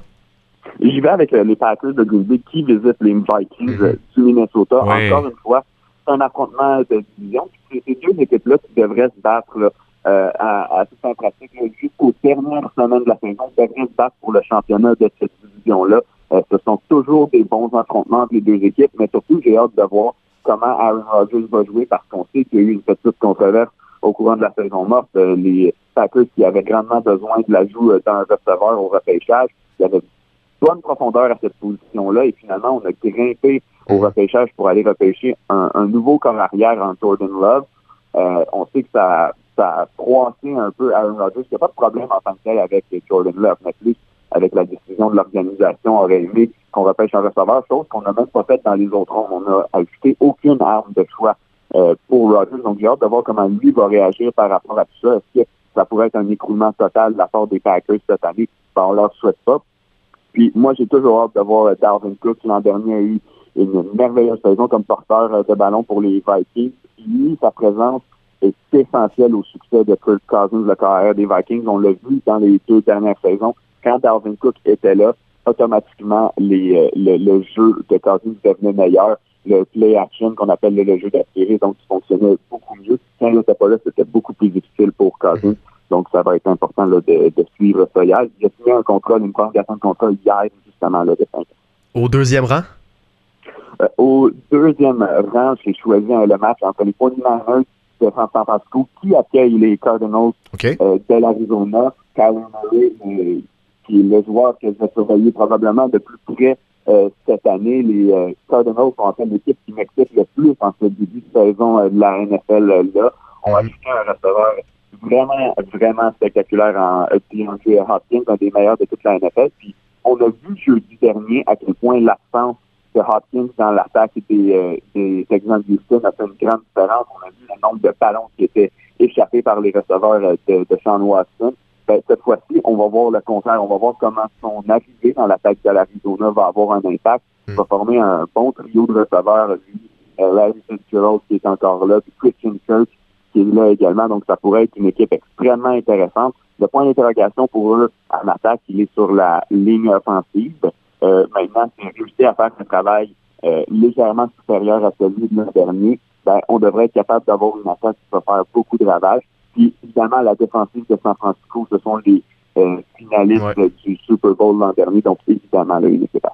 J'y vais avec euh, les Packers de Green Bay qui visitent les Vikings euh, du Minnesota. Encore une fois, c'est un affrontement de division. C'est ces deux équipes-là qui devraient se battre là, euh, à, à tout en pratique jusqu'aux dernières semaines de la saison, devrait se battre pour le championnat de cette division-là. Euh, ce sont toujours des bons affrontements entre les deux équipes, mais surtout, j'ai hâte de voir comment Aaron Rodgers va jouer parce qu'on sait qu'il y a eu une petite controverse au courant de la saison morte. Euh, les Packers qui avaient grandement besoin de l'ajout d'un receveur au repêchage, il y avait bonne profondeur à cette position-là et finalement, on a grimpé au repêchage pour aller repêcher un, un nouveau corps arrière en Jordan Love. Euh, on sait que ça ça a froissé un peu Aaron Rodgers. Il n'y a pas de problème en tant que tel avec Jordan Love, mais plus avec la décision de l'organisation aurait aimé qu'on repêche un receveur, chose qu'on n'a même pas faite dans les autres rondes. On n'a ajouté aucune arme de choix euh, pour Rodgers. Donc j'ai hâte de voir comment lui va réagir par rapport à tout ça. Est-ce que ça pourrait être un écroulement total de la part des Packers cette année? Ben, on leur souhaite pas. Puis moi, j'ai toujours hâte de voir Darwin Cook. L'an dernier a eu une merveilleuse saison comme porteur euh, de ballon pour les Vikings. Lui, sa présence est essentiel au succès de Kirk Cousins, le carrière des Vikings. On l'a vu dans les deux dernières saisons. Quand Dalvin Cook était là, automatiquement, les, euh, le, jeu de Cousins devenait meilleur. Le play action qu'on appelle le, jeu d'aspirer, donc qui fonctionnait beaucoup mieux. Quand il n'était pas là, c'était beaucoup plus difficile pour Cousins. Donc, ça va être important là, de, de suivre ça hier. Il a signé un contrat, une prolongation de contrat hier, justement, là, de 5 Au deuxième rang? Euh, au deuxième rang, j'ai choisi le match entre les 49ers de San Francisco qui accueille les Cardinals euh, de l'Arizona. Kyler Murray, euh, qui est le joueur que je vais surveiller probablement de plus près euh, cette année. Les Cardinals sont en fait l'équipe qui m'excite le plus en ce début de saison de la NFL là. On a ajouté un receveur vraiment, vraiment spectaculaire en DeAndre Hopkins, un des meilleurs de toute la NFL. Puis on a vu jeudi dernier à quel point l'absence de Hopkins dans l'attaque des, euh, des Texans de Houston a fait une grande différence. On a vu le nombre de ballons qui étaient échappés par les receveurs euh, de, de Sean Watson. Ben, cette fois-ci, on va voir le contraire. On va voir comment son arrivée dans l'attaque de l'Arizona va avoir un impact. Il va former un bon trio de receveurs. Lui, euh, Larry Fitzgerald qui est encore là, puis Christian Kirk qui est là également. Donc, ça pourrait être une équipe extrêmement intéressante. Le point d'interrogation pour eux en attaque, il est sur la ligne offensive. Euh, maintenant, si on réussit à faire un travail euh, légèrement supérieur à celui de l'an dernier, ben, on devrait être capable d'avoir une attaque qui va faire beaucoup de ravages. Puis, évidemment, la défensive de San Francisco, ce sont les finaliste du Super Bowl l'an dernier. Donc, évidemment, là, il était pas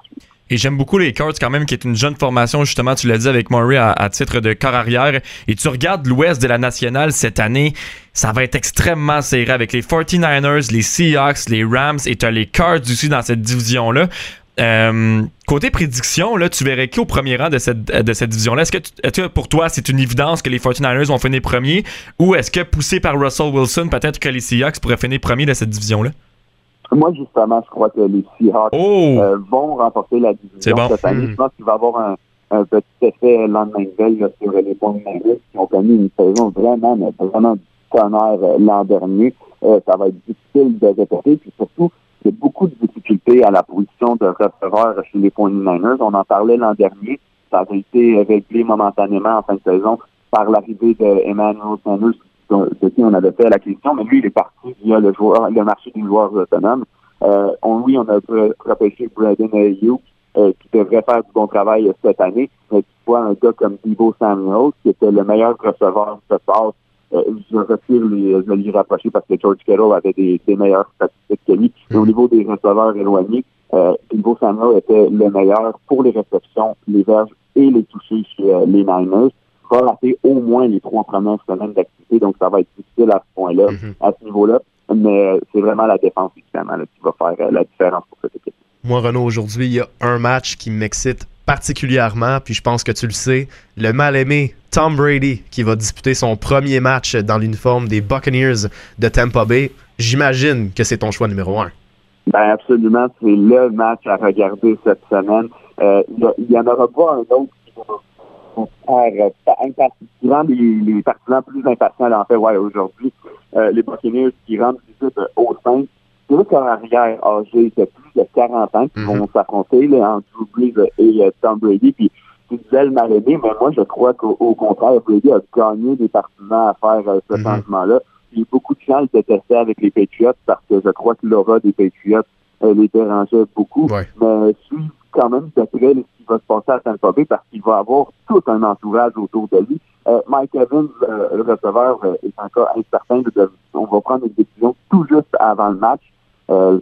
et j'aime beaucoup les Cards quand même, qui est une jeune formation, justement, tu l'as dit avec Murray à, titre de corps arrière. Et tu regardes l'ouest de la nationale cette année, ça va être extrêmement serré avec les 49ers, les Seahawks, les Rams et tu as les Cards aussi dans cette division-là. Euh, côté prédiction, là, tu verrais qui au premier rang de cette, de cette division-là? Est-ce que, est que, pour toi, c'est une évidence que les 49ers vont finir premier? Ou est-ce que poussé par Russell Wilson, peut-être que les Seahawks pourraient finir premier de cette division-là? Moi, justement, je crois que les Seahawks oh! euh, vont remporter la division cette année. Je pense qu'il va y avoir un, un, petit effet lendemain de veille sur les de qui ont connu une saison vraiment, vraiment du tonnerre euh, l'an dernier. Euh, ça va être difficile de répéter. Puis surtout, il y a beaucoup de difficultés à la position de receveur chez les points Niners. On en parlait l'an dernier. Ça avait été réglé momentanément en fin de saison par l'arrivée de Emmanuel Sanders de qui on avait fait la question, mais lui, il est parti via le joueur, le marché des joueurs autonomes. Euh, on, oui, on a repêché Braden Ayuk, euh, qui devrait faire du bon travail cette année, mais tu vois un gars comme Divo Samuel, qui était le meilleur receveur de passe, je retire les, je lui rapprocher parce que George Kittle avait des, des meilleures statistiques que lui. Mais au niveau des receveurs éloignés, euh, Divo Samuel était le meilleur pour les réceptions, les verges et les touchés chez euh, les Niners va rater au moins les trois premières semaines d'activité, donc ça va être difficile à ce point-là, mhm. à ce niveau-là. Mais c'est vraiment la défense, évidemment, qui va faire euh, la différence pour cette équipe. Moi, Renaud, aujourd'hui, il y a un match qui m'excite particulièrement, puis je pense que tu le sais, le mal-aimé Tom Brady qui va disputer son premier match dans l'uniforme des Buccaneers de Tampa Bay. J'imagine que c'est ton choix numéro un. Ben absolument, c'est le match à regarder cette semaine. Euh, il n'y en aura pas un autre qui va faire rend les, les, partisans plus impatients en fait ouais, aujourd'hui. Euh, les Buccaneers qui rendent visite euh, au 5. Deux corps arrière âgés de plus de 40 ans qui mhm. vont s'affronter entre Drew Brees et euh, Tom Brady. Puis tu disais le mal aimé, mais moi je crois qu'au contraire, Brady a gagné des partisans à faire ce mhm. changement-là. Puis beaucoup de gens le détestaient avec les Patriots parce que je crois que l'aura des Patriots les dérangeait beaucoup. Mais suivre quand même de près va se passer à Tampa Bay parce qu'il va avoir tout un entourage autour de lui. Euh, Mike Evans, euh, le receveur, euh, est encore incertain. De, on va prendre une décision tout juste avant le match.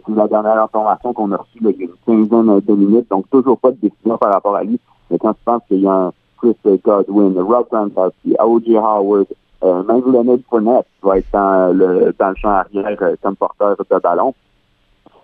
C'est la dernière information qu'on a reçue il y a une quinzaine de minutes, donc toujours pas de décision par rapport à lui. Mais quand tu penses qu'il y a un Chris Godwin, Rob Gronkowski, O.J. Howard, même Leonard Fournette qui va être dans le, dans le champ arrière comme porteur de ballon,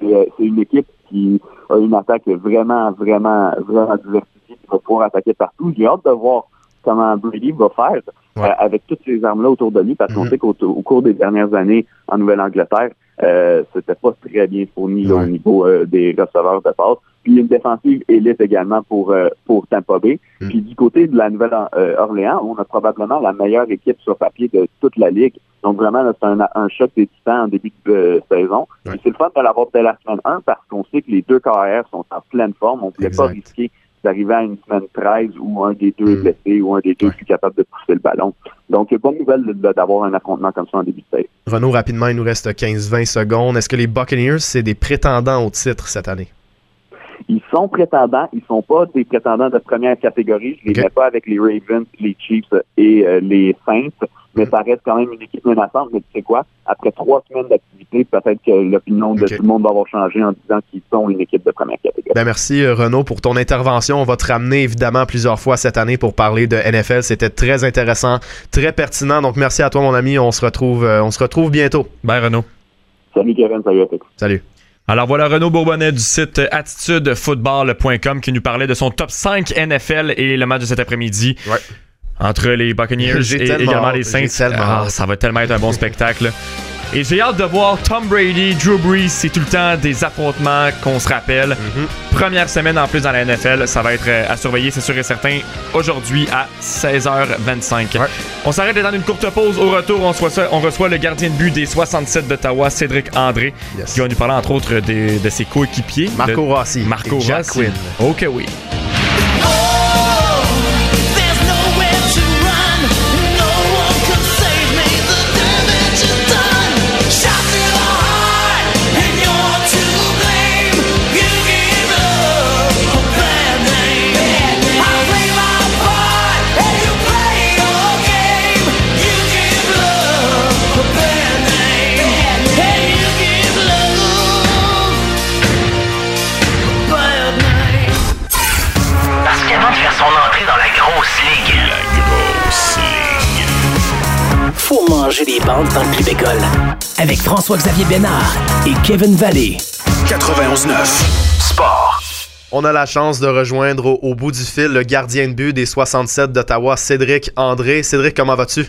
c'est une équipe qui a une attaque vraiment, vraiment, vraiment diversifiée, qui va pouvoir attaquer partout. J'ai hâte de voir comment Brady va faire euh, avec toutes ces armes-là autour de lui, parce qu'on mm-hmm. sait qu'au cours des dernières années en Nouvelle-Angleterre, euh, c'était pas très bien fourni au niveau euh, des receveurs de passe. Puis une défensive élite également pour euh, pour Tampa Bay. Mm. Puis du côté de la Nouvelle-Orléans, on a probablement la meilleure équipe sur papier de toute la ligue. Donc vraiment, c'est un, un choc des titans en début de saison. C'est le fun de l'avoir dès la semaine 1 parce qu'on sait que les deux KR sont en pleine forme. On ne voulait pas risquer d'arriver à une semaine 13 où un des deux est mm. blessé ou un des deux est plus capable de pousser le ballon. Donc, bonne nouvelle d'avoir un affrontement comme ça en début de saison. Renaud, rapidement, il nous reste 15-20 secondes. Est-ce que les Buccaneers, c'est des prétendants au titre cette année? Ils sont prétendants, ils sont pas des prétendants de première catégorie. Je les mets pas avec les Ravens, les Chiefs et euh, les Saints mais ça reste quand même une équipe menaçante. Mais tu sais quoi? Après trois semaines d'activité, peut-être que l'opinion de tout le monde va avoir changé en disant qu'ils sont une équipe de première catégorie. Ben merci euh, Renaud pour ton intervention. On va te ramener évidemment plusieurs fois cette année pour parler de NFL. C'était très intéressant, très pertinent. Donc merci à toi mon ami. On se retrouve, euh, on se retrouve bientôt. Bye Renaud. Salut Kevin, salut à tous. Salut. Alors voilà Renaud Bourbonnet du site attitudefootball.com qui nous parlait de son top 5 NFL et le match de cet après-midi. Ouais entre les Buccaneers et également les Saints. Ah, ça va tellement être un bon spectacle. Et j'ai hâte de voir Tom Brady, Drew Brees, c'est tout le temps des affrontements qu'on se rappelle. Mm-hmm. Première semaine en plus dans la NFL, ça va être euh, à surveiller, c'est sûr et certain, aujourd'hui à 16h25. On s'arrête dans une courte pause. Au retour, on reçoit, on reçoit le gardien de but des 67 d'Ottawa, Cédric André, qui va nous parler entre autres de, ses coéquipiers. Marco Rossi. Marco Rossi. Ok, oui. Changer les bandes dans le club école. Avec François-Xavier Bénard et Kevin Vallée. 91.9 Sport. On a la chance de rejoindre au, au, bout du fil le gardien de but des 67 d'Ottawa, Cédric André. Cédric, comment vas-tu?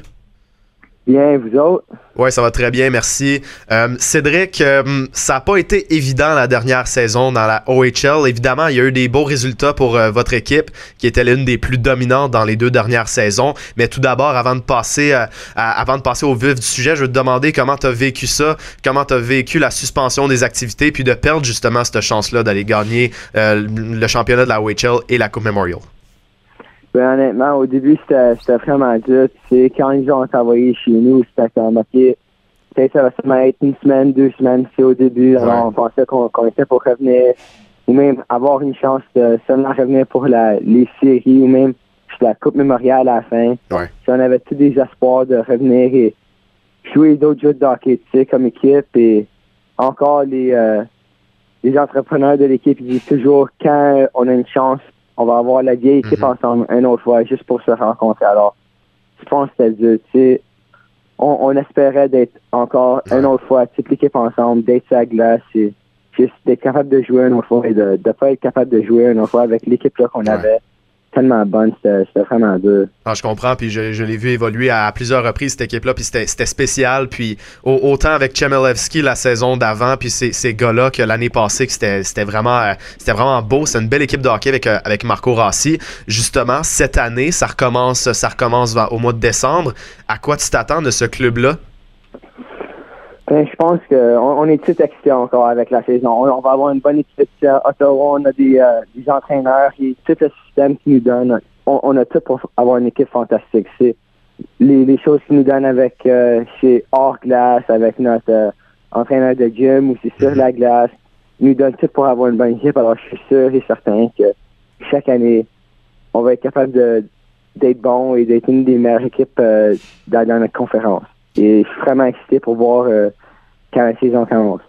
Bien, vous autres? Oui, ça va très bien, merci. Euh, Cédric, euh, ça n'a pas été évident la dernière saison dans la OHL. Évidemment, il y a eu des beaux résultats pour euh, votre équipe, qui était l'une des plus dominantes dans les deux dernières saisons. Mais tout d'abord, avant de passer à, avant de passer au vif du sujet, je veux te demander comment tu as vécu ça, comment tu as vécu la suspension des activités, puis de perdre justement cette chance-là d'aller gagner le championnat de la OHL et la Coupe Memorial. Ben, honnêtement, au début, c'était vraiment dur. Tu quand ils ont envoyé chez nous, c'était comme, OK, ça va seulement être une semaine, deux semaines, c'est au début. Alors, on pensait qu'on était pour revenir, ou même avoir une chance de seulement revenir pour la, les séries, ou même la Coupe mémoriale à la fin. Si on avait tous des espoirs de revenir et jouer d'autres jeux de hockey, tu sais, comme équipe. Et encore, les, euh, les entrepreneurs de l'équipe disent toujours, quand on a une chance on va avoir la vieille équipe mhm. ensemble une autre fois juste pour se rencontrer. Alors, je pense que c'était dur. On, on espérait d'être encore une autre fois, toute l'équipe ensemble, d'être sur la glace et juste d'être capable de jouer une autre fois et de ne pas être capable de jouer une autre fois avec l'équipe qu'on avait tellement bonne, c'était vraiment dur. Ah, je comprends, puis je, l'ai vu évoluer à, plusieurs reprises, cette équipe-là, puis c'était spécial. Puis autant avec Chemelevski la saison d'avant, puis ces, ces gars-là que l'année passée, c'était vraiment, euh, vraiment beau. C'est une belle équipe de hockey avec, euh, avec Marco Rossi. Justement, cette année, ça recommence, ça recommence au mois de décembre. À quoi tu t'attends de ce club-là? Ben, je pense qu'on on est tout excités encore avec la saison. On, va avoir une bonne équipe à Ottawa. On a des, euh, des entraîneurs et tout le système qui nous donne. On, a tout pour avoir une équipe fantastique. C'est les, les choses qu'ils nous donnent avec euh, chez hors glace, avec notre euh, entraîneur de gym ou c'est sur la glace. Ils nous donnent tout pour avoir une bonne équipe. Alors je suis sûr et certain que chaque année, on va être capable d'être bon et d'être une des meilleures équipes dans notre conférence. Et je suis vraiment excité pour voir euh, quand la saison commence.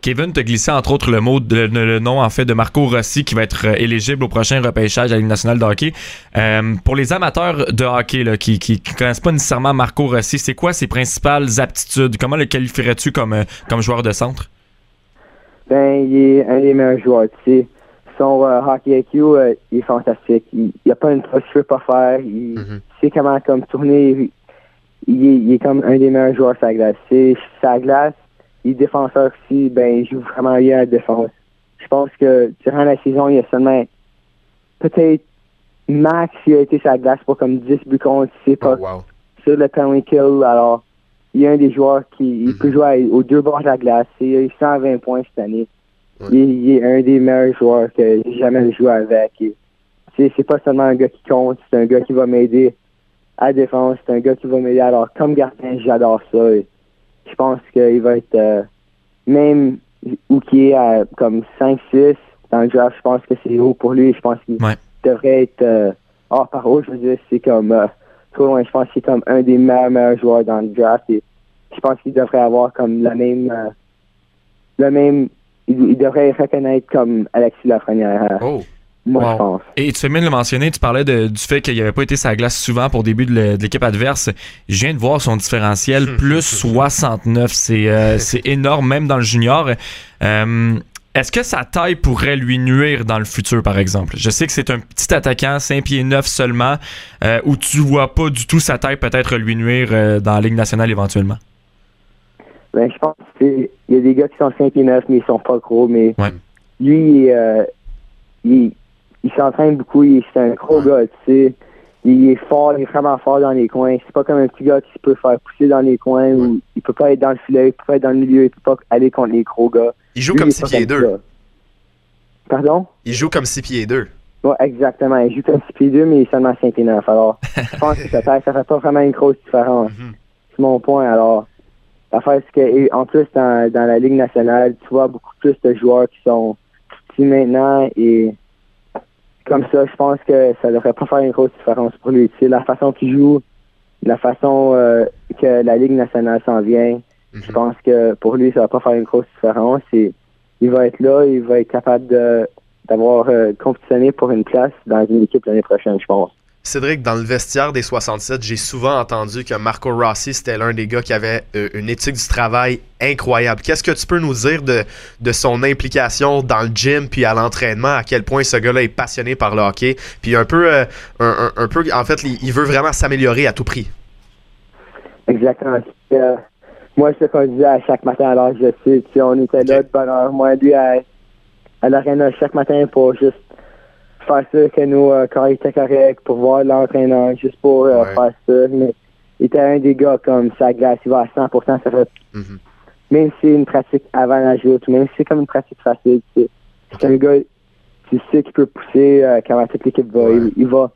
Kevin te glissé entre autres le mot de, le, nom en fait de Marco Rossi qui va être euh, éligible au prochain repêchage à la Ligue nationale de hockey. Euh, pour les amateurs de hockey là, qui, ne connaissent pas nécessairement Marco Rossi, c'est quoi ses principales aptitudes? Comment le qualifierais-tu comme comme joueur de centre? Ben, il est un des meilleurs joueurs. Tu sais. Son hockey IQ il est fantastique. Il n'y a pas une chose qu'il ne pas faire. Il mm-hmm. sait comment comme tourner il est, comme un des meilleurs joueurs sur la glace. C'est sa glace, il est défenseur aussi, ben il joue vraiment bien à la défense. Je pense que durant la saison, il y a seulement peut-être max il a été la glace pour comme 10 buts contre, c'est pas oh, sur le penalty kill. Alors, il y a un des joueurs qui il peut mm-hmm. jouer aux deux bords de la glace. Il a 120 points cette année. Il, est un des meilleurs joueurs que j'ai jamais joué avec. C'est pas seulement un gars qui compte, c'est un gars qui va m'aider à défense. C'est un gars qui va m'aider. Alors, comme gardien, j'adore ça. je pense qu'il va être euh, même où qui est à comme 5-6 dans le draft, je pense que c'est haut pour lui. Je pense qu'il devrait être euh, hors par haut. Je veux dire, c'est comme euh, trop loin. Je pense qu'il est comme un des meilleurs, meilleurs joueurs dans le draft. Et je pense qu'il devrait avoir comme la même le même il, devrait reconnaître comme Alexis Lafrenière. Oh. Moi, je pense. Et tu fais bien de le mentionner, tu parlais du fait qu'il n'avait pas été sa glace souvent pour début de l'équipe adverse. Je viens de voir son différentiel, plus 69. Euh, c'est énorme, même dans le junior. Euh, est-ce que sa taille pourrait lui nuire dans le futur, par exemple? Je sais que c'est un petit attaquant, 5 pieds 9 seulement, euh, où tu vois pas du tout sa taille peut-être lui nuire dans la Ligue nationale éventuellement? Ben, je pense qu'il y a des gars qui sont 5 pieds 9, mais ils sont pas gros, mais lui, il, il s'entraîne beaucoup, il c'est un gros gars, tu sais. Il est fort, il est vraiment fort dans les coins. C'est pas comme un petit gars qui peut faire pousser dans les coins ou il peut pas être dans le filet, il peut pas être dans le milieu, il peut pas aller contre les gros gars. Il joue comme 6 pieds 2. Pardon? Il joue comme 6 pieds 2. Ouais, exactement. Il joue comme 6 pieds 2, mais il est seulement 5 pieds 9. Alors, je pense que ça fait, ça fait pas vraiment une grosse différence. Mhm. C'est mon point. Alors, l'affaire, c'est que, en plus, dans, dans la Ligue nationale, tu vois beaucoup plus de joueurs qui sont petits maintenant et comme ça, je pense que ça devrait pas faire une grosse différence pour lui. C'est la façon qu'il joue, la façon euh, que la Ligue nationale s'en vient. Je mhm. pense que pour lui, ça va pas faire une grosse différence. Et il va être là, il va être capable de d'avoir euh, compétitionné pour une place dans une équipe l'année prochaine, je pense. Cédric, dans le vestiaire des 67, j'ai souvent entendu que Marco Rossi, c'était l'un des gars qui avait euh, une éthique du travail incroyable. Qu'est-ce que tu peux nous dire de, de son implication dans le gym puis à l'entraînement, à quel point ce gars-là est passionné par le hockey, puis un peu, euh, un, un, peu en fait, il, veut vraiment s'améliorer à tout prix. Exactement. Euh, moi, ce qu'on disait à chaque matin, alors je sais, on était là de bonne heure. Moi, lui, à, à l'aréna chaque matin pour juste faire ça que nous, euh, quand il était correct, pour voir l'entraîneur, juste pour euh, faire ça. Mais il était un des gars comme sa glace, il va à 100%, ça fait. Mm-hmm. Même si c'est une pratique avant la joute, même si c'est comme une pratique facile, c'est un gars, tu sais qu'il peut pousser euh, quand toute l'équipe va. Il, va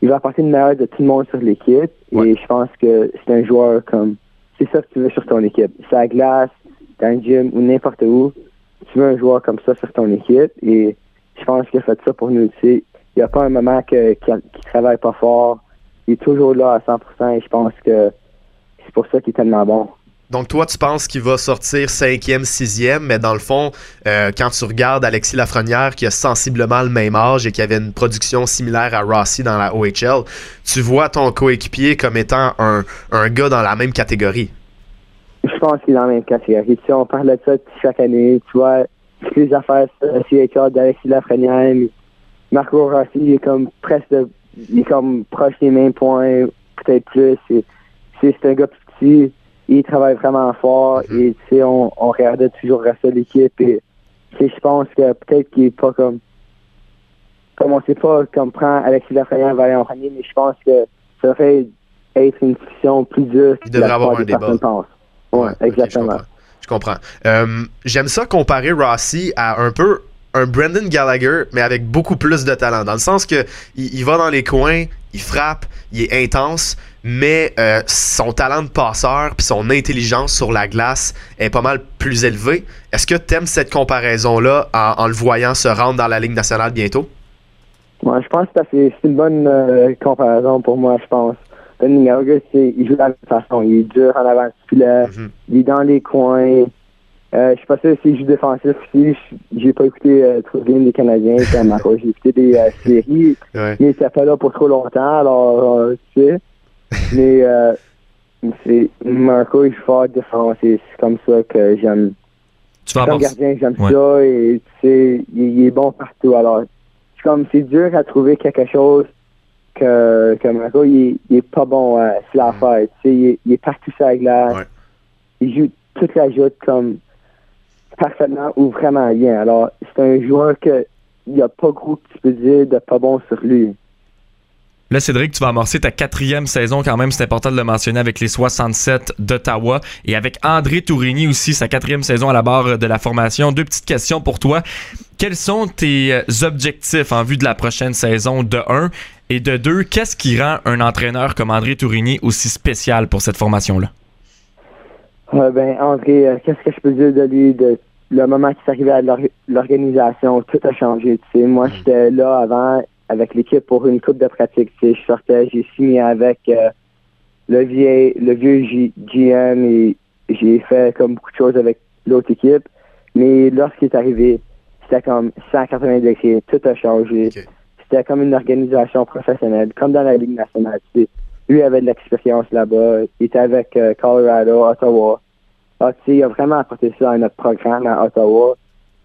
il va apporter une meilleure de tout le monde sur l'équipe. Et je pense que c'est un joueur comme. C'est ça que tu veux sur ton équipe. Sa glace, dans un gym ou n'importe où. Tu veux un joueur comme ça sur ton équipe. Et je pense qu'il a fait ça pour nous. Il n'y a pas un moment qu'il ne travaille pas fort. Il est toujours là à 100% et je pense que c'est pour ça qu'il est tellement bon. Donc, toi, tu penses qu'il va sortir cinquième, sixième, mais dans le fond, euh, quand tu regardes Alexis Lafrenière, qui a sensiblement le même âge et qui avait une production similaire à Rossi dans la OHL, tu vois ton coéquipier comme étant un, un gars dans la même catégorie? Je pense qu'il est dans la même catégorie. Si on parle de ça chaque année, tu vois, les affaires CHA d'Alexis Lafrenière. Marco Rossi il est comme presque il est comme proche des mêmes points, peut-être plus. C'est un gars petit, il travaille vraiment fort mm-hmm. et tu sais, on, on regardait toujours rester l'équipe et je pense que peut-être qu'il est pas comme comme on sait pas comme prend Alexis Lafrenière va en mais je pense que ça devrait être une discussion plus dure. Il devrait avoir un débat. Ouais, exactement. Je comprends. Euh, j'aime ça comparer Rossi à un peu un Brendan Gallagher, mais avec beaucoup plus de talent. Dans le sens que il, va dans les coins, il frappe, il est intense, mais euh, son talent de passeur puis son intelligence sur la glace est pas mal plus élevé. Est-ce que tu aimes cette comparaison-là en, le voyant se rendre dans la Ligue nationale bientôt? Moi, je pense que c'est une bonne euh, comparaison pour moi, je pense. Tony il joue de la même façon. Il est dur en avant du filet. Mhm. Il est dans les coins. Euh, je sais pas s'il joue défensif aussi. J'ai pas écouté euh, trop bien des Canadiens J'ai écouté des euh, séries. Mais il s'est pas là pour trop longtemps, alors euh, tu sais. Mais c'est Marco, il joue fort défense. C'est comme ça que j'aime. Tu vas comme gardien, j'aime ça. Et tu sais, il, est bon partout. Alors, c'est comme c'est dur à trouver quelque chose que, que Marco, il, il est pas bon à euh, la mm. Tu sais, il, il, est partout sur la glace. Il joue toute la joute comme parfaitement ou vraiment bien. Alors, c'est un joueur que il n'y a pas gros que tu peux dire de pas bon sur lui. Là, Cédric, tu vas amorcer ta quatrième saison quand même, c'est important de le mentionner, avec les 67 d'Ottawa et avec André Tourigny aussi, sa quatrième saison à la barre de la formation. Deux petites questions pour toi. Quels sont tes euh, objectifs en vue de la prochaine saison de 1 et de 2, qu'est-ce qui rend un entraîneur comme André Tourigny aussi spécial pour cette formation-là? Euh, ben, André, euh, qu'est-ce que je peux dire de lui de le moment qu'il s'est arrivé à l'organisation, tout a changé. Moi, mm. j'étais là avant avec l'équipe pour une coupe de pratique. Je sortais, j'ai signé avec euh, le vieux, le vieux GM et j'ai fait comme beaucoup de choses avec l'autre équipe. Mais lorsqu'il est arrivé, c'était comme 180 degrés, tout a changé. C'était comme une organisation professionnelle, comme dans la Ligue nationale. Lui avait de l'expérience là-bas. Il était avec euh, Colorado, Ottawa. Ah, il a vraiment apporté ça à notre programme à Ottawa.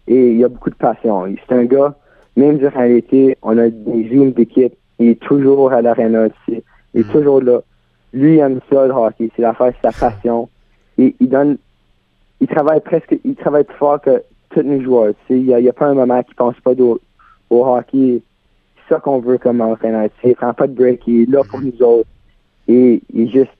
Et il a beaucoup de passion. C'est un gars même durant l'été, on a des zooms d'équipe. Il est toujours à l'aréna Il est mm. toujours là. Lui, il aime ça, le hockey. C'est l'affaire, c'est sa passion. Et il donne, il travaille presque, il travaille plus fort que tous les joueurs. Il n'y a, pas un moment qu'il pense pas au, hockey. C'est ça qu'on veut comme entraîneur. Il prend pas de break. Il est là pour nous autres. Et il est juste,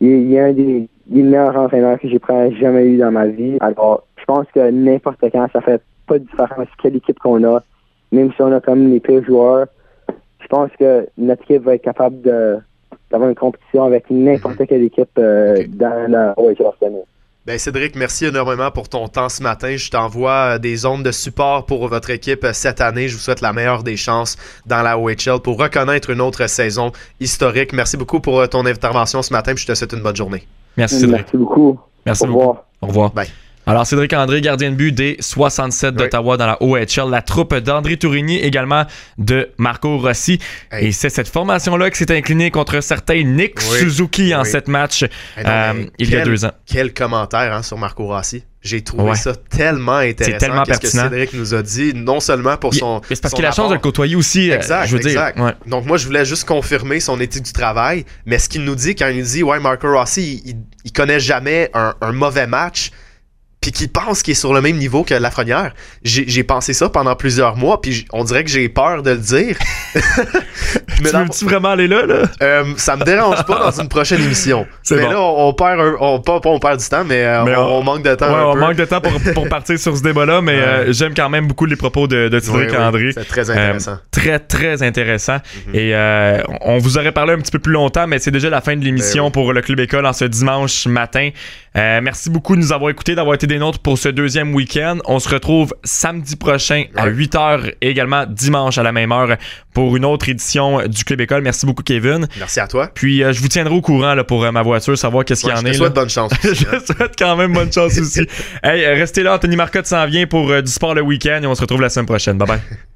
il, est un des, meilleurs entraîneurs que j'ai jamais eu dans ma vie. Alors, je pense que n'importe quand, ça fait pas de différence quelle équipe qu'on a même si on a comme les pires joueurs, je pense que notre équipe va être capable d'avoir une compétition avec n'importe quelle équipe euh, dans la OHL cette Ben Cédric, merci énormément pour ton temps ce matin. Je t'envoie euh, des ondes de support pour votre équipe euh, cette année. Je vous souhaite la meilleure des chances dans la OHL pour reconnaître une autre saison historique. Merci beaucoup pour ton intervention ce matin. je te souhaite une bonne journée. Merci Cédric. Merci beaucoup. Merci Au revoir. Au revoir. Bye. Alors, Cédric André, gardien de but des 67 d'Ottawa dans la OHL. La troupe d'André Tourigny, également de Marco Rossi. Et c'est cette formation-là qui s'est inclinée contre certain Nick Suzuki en sept matchs euh, il y a deux ans. Quel commentaire hein, sur Marco Rossi. J'ai trouvé ça tellement intéressant. C'est tellement pertinent. ce que Cédric nous a dit, non seulement pour son. C'est parce qu'il a la chance de le côtoyer aussi. Euh, exact, je veux exact. Dire. Donc, moi, je voulais juste confirmer son éthique du travail. Mais ce qu'il nous dit quand il nous dit, ouais, Marco Rossi, il, il connaît jamais un, un mauvais match puis qui pense qu'il est sur le même niveau que Lafrenière. J'ai pensé ça pendant plusieurs mois, puis on dirait que j'ai peur de le dire. mais tu veux-tu vraiment aller là? là? Euh, ça me dérange pas dans une prochaine émission. Mais là, on, perd on, pas, on perd du temps, mais, euh, on, manque de temps. Ouais, on manque de temps pour, pour partir sur ce débat-là, mais euh, j'aime quand même beaucoup les propos de, de Cédric André. C'est très intéressant. très, très intéressant. Mhm. Et on vous aurait parlé un petit peu plus longtemps, mais c'est déjà la fin de l'émission ben pour le Club École en ce dimanche matin. merci beaucoup de nous avoir écoutés, d'avoir été des nôtres pour ce deuxième week-end. On se retrouve samedi prochain à 8h et également dimanche à la même heure pour une autre édition du Club École. Merci beaucoup, Kevin. Merci à toi. Puis euh, je vous tiendrai au courant là, pour euh, ma voiture, savoir qu'est-ce qu'il y en est. Je souhaite bonne chance. je hein. souhaite quand même bonne chance aussi. hey, restez là, Anthony Marcotte s'en vient pour euh, du sport le week-end et on se retrouve la semaine prochaine. Bye bye.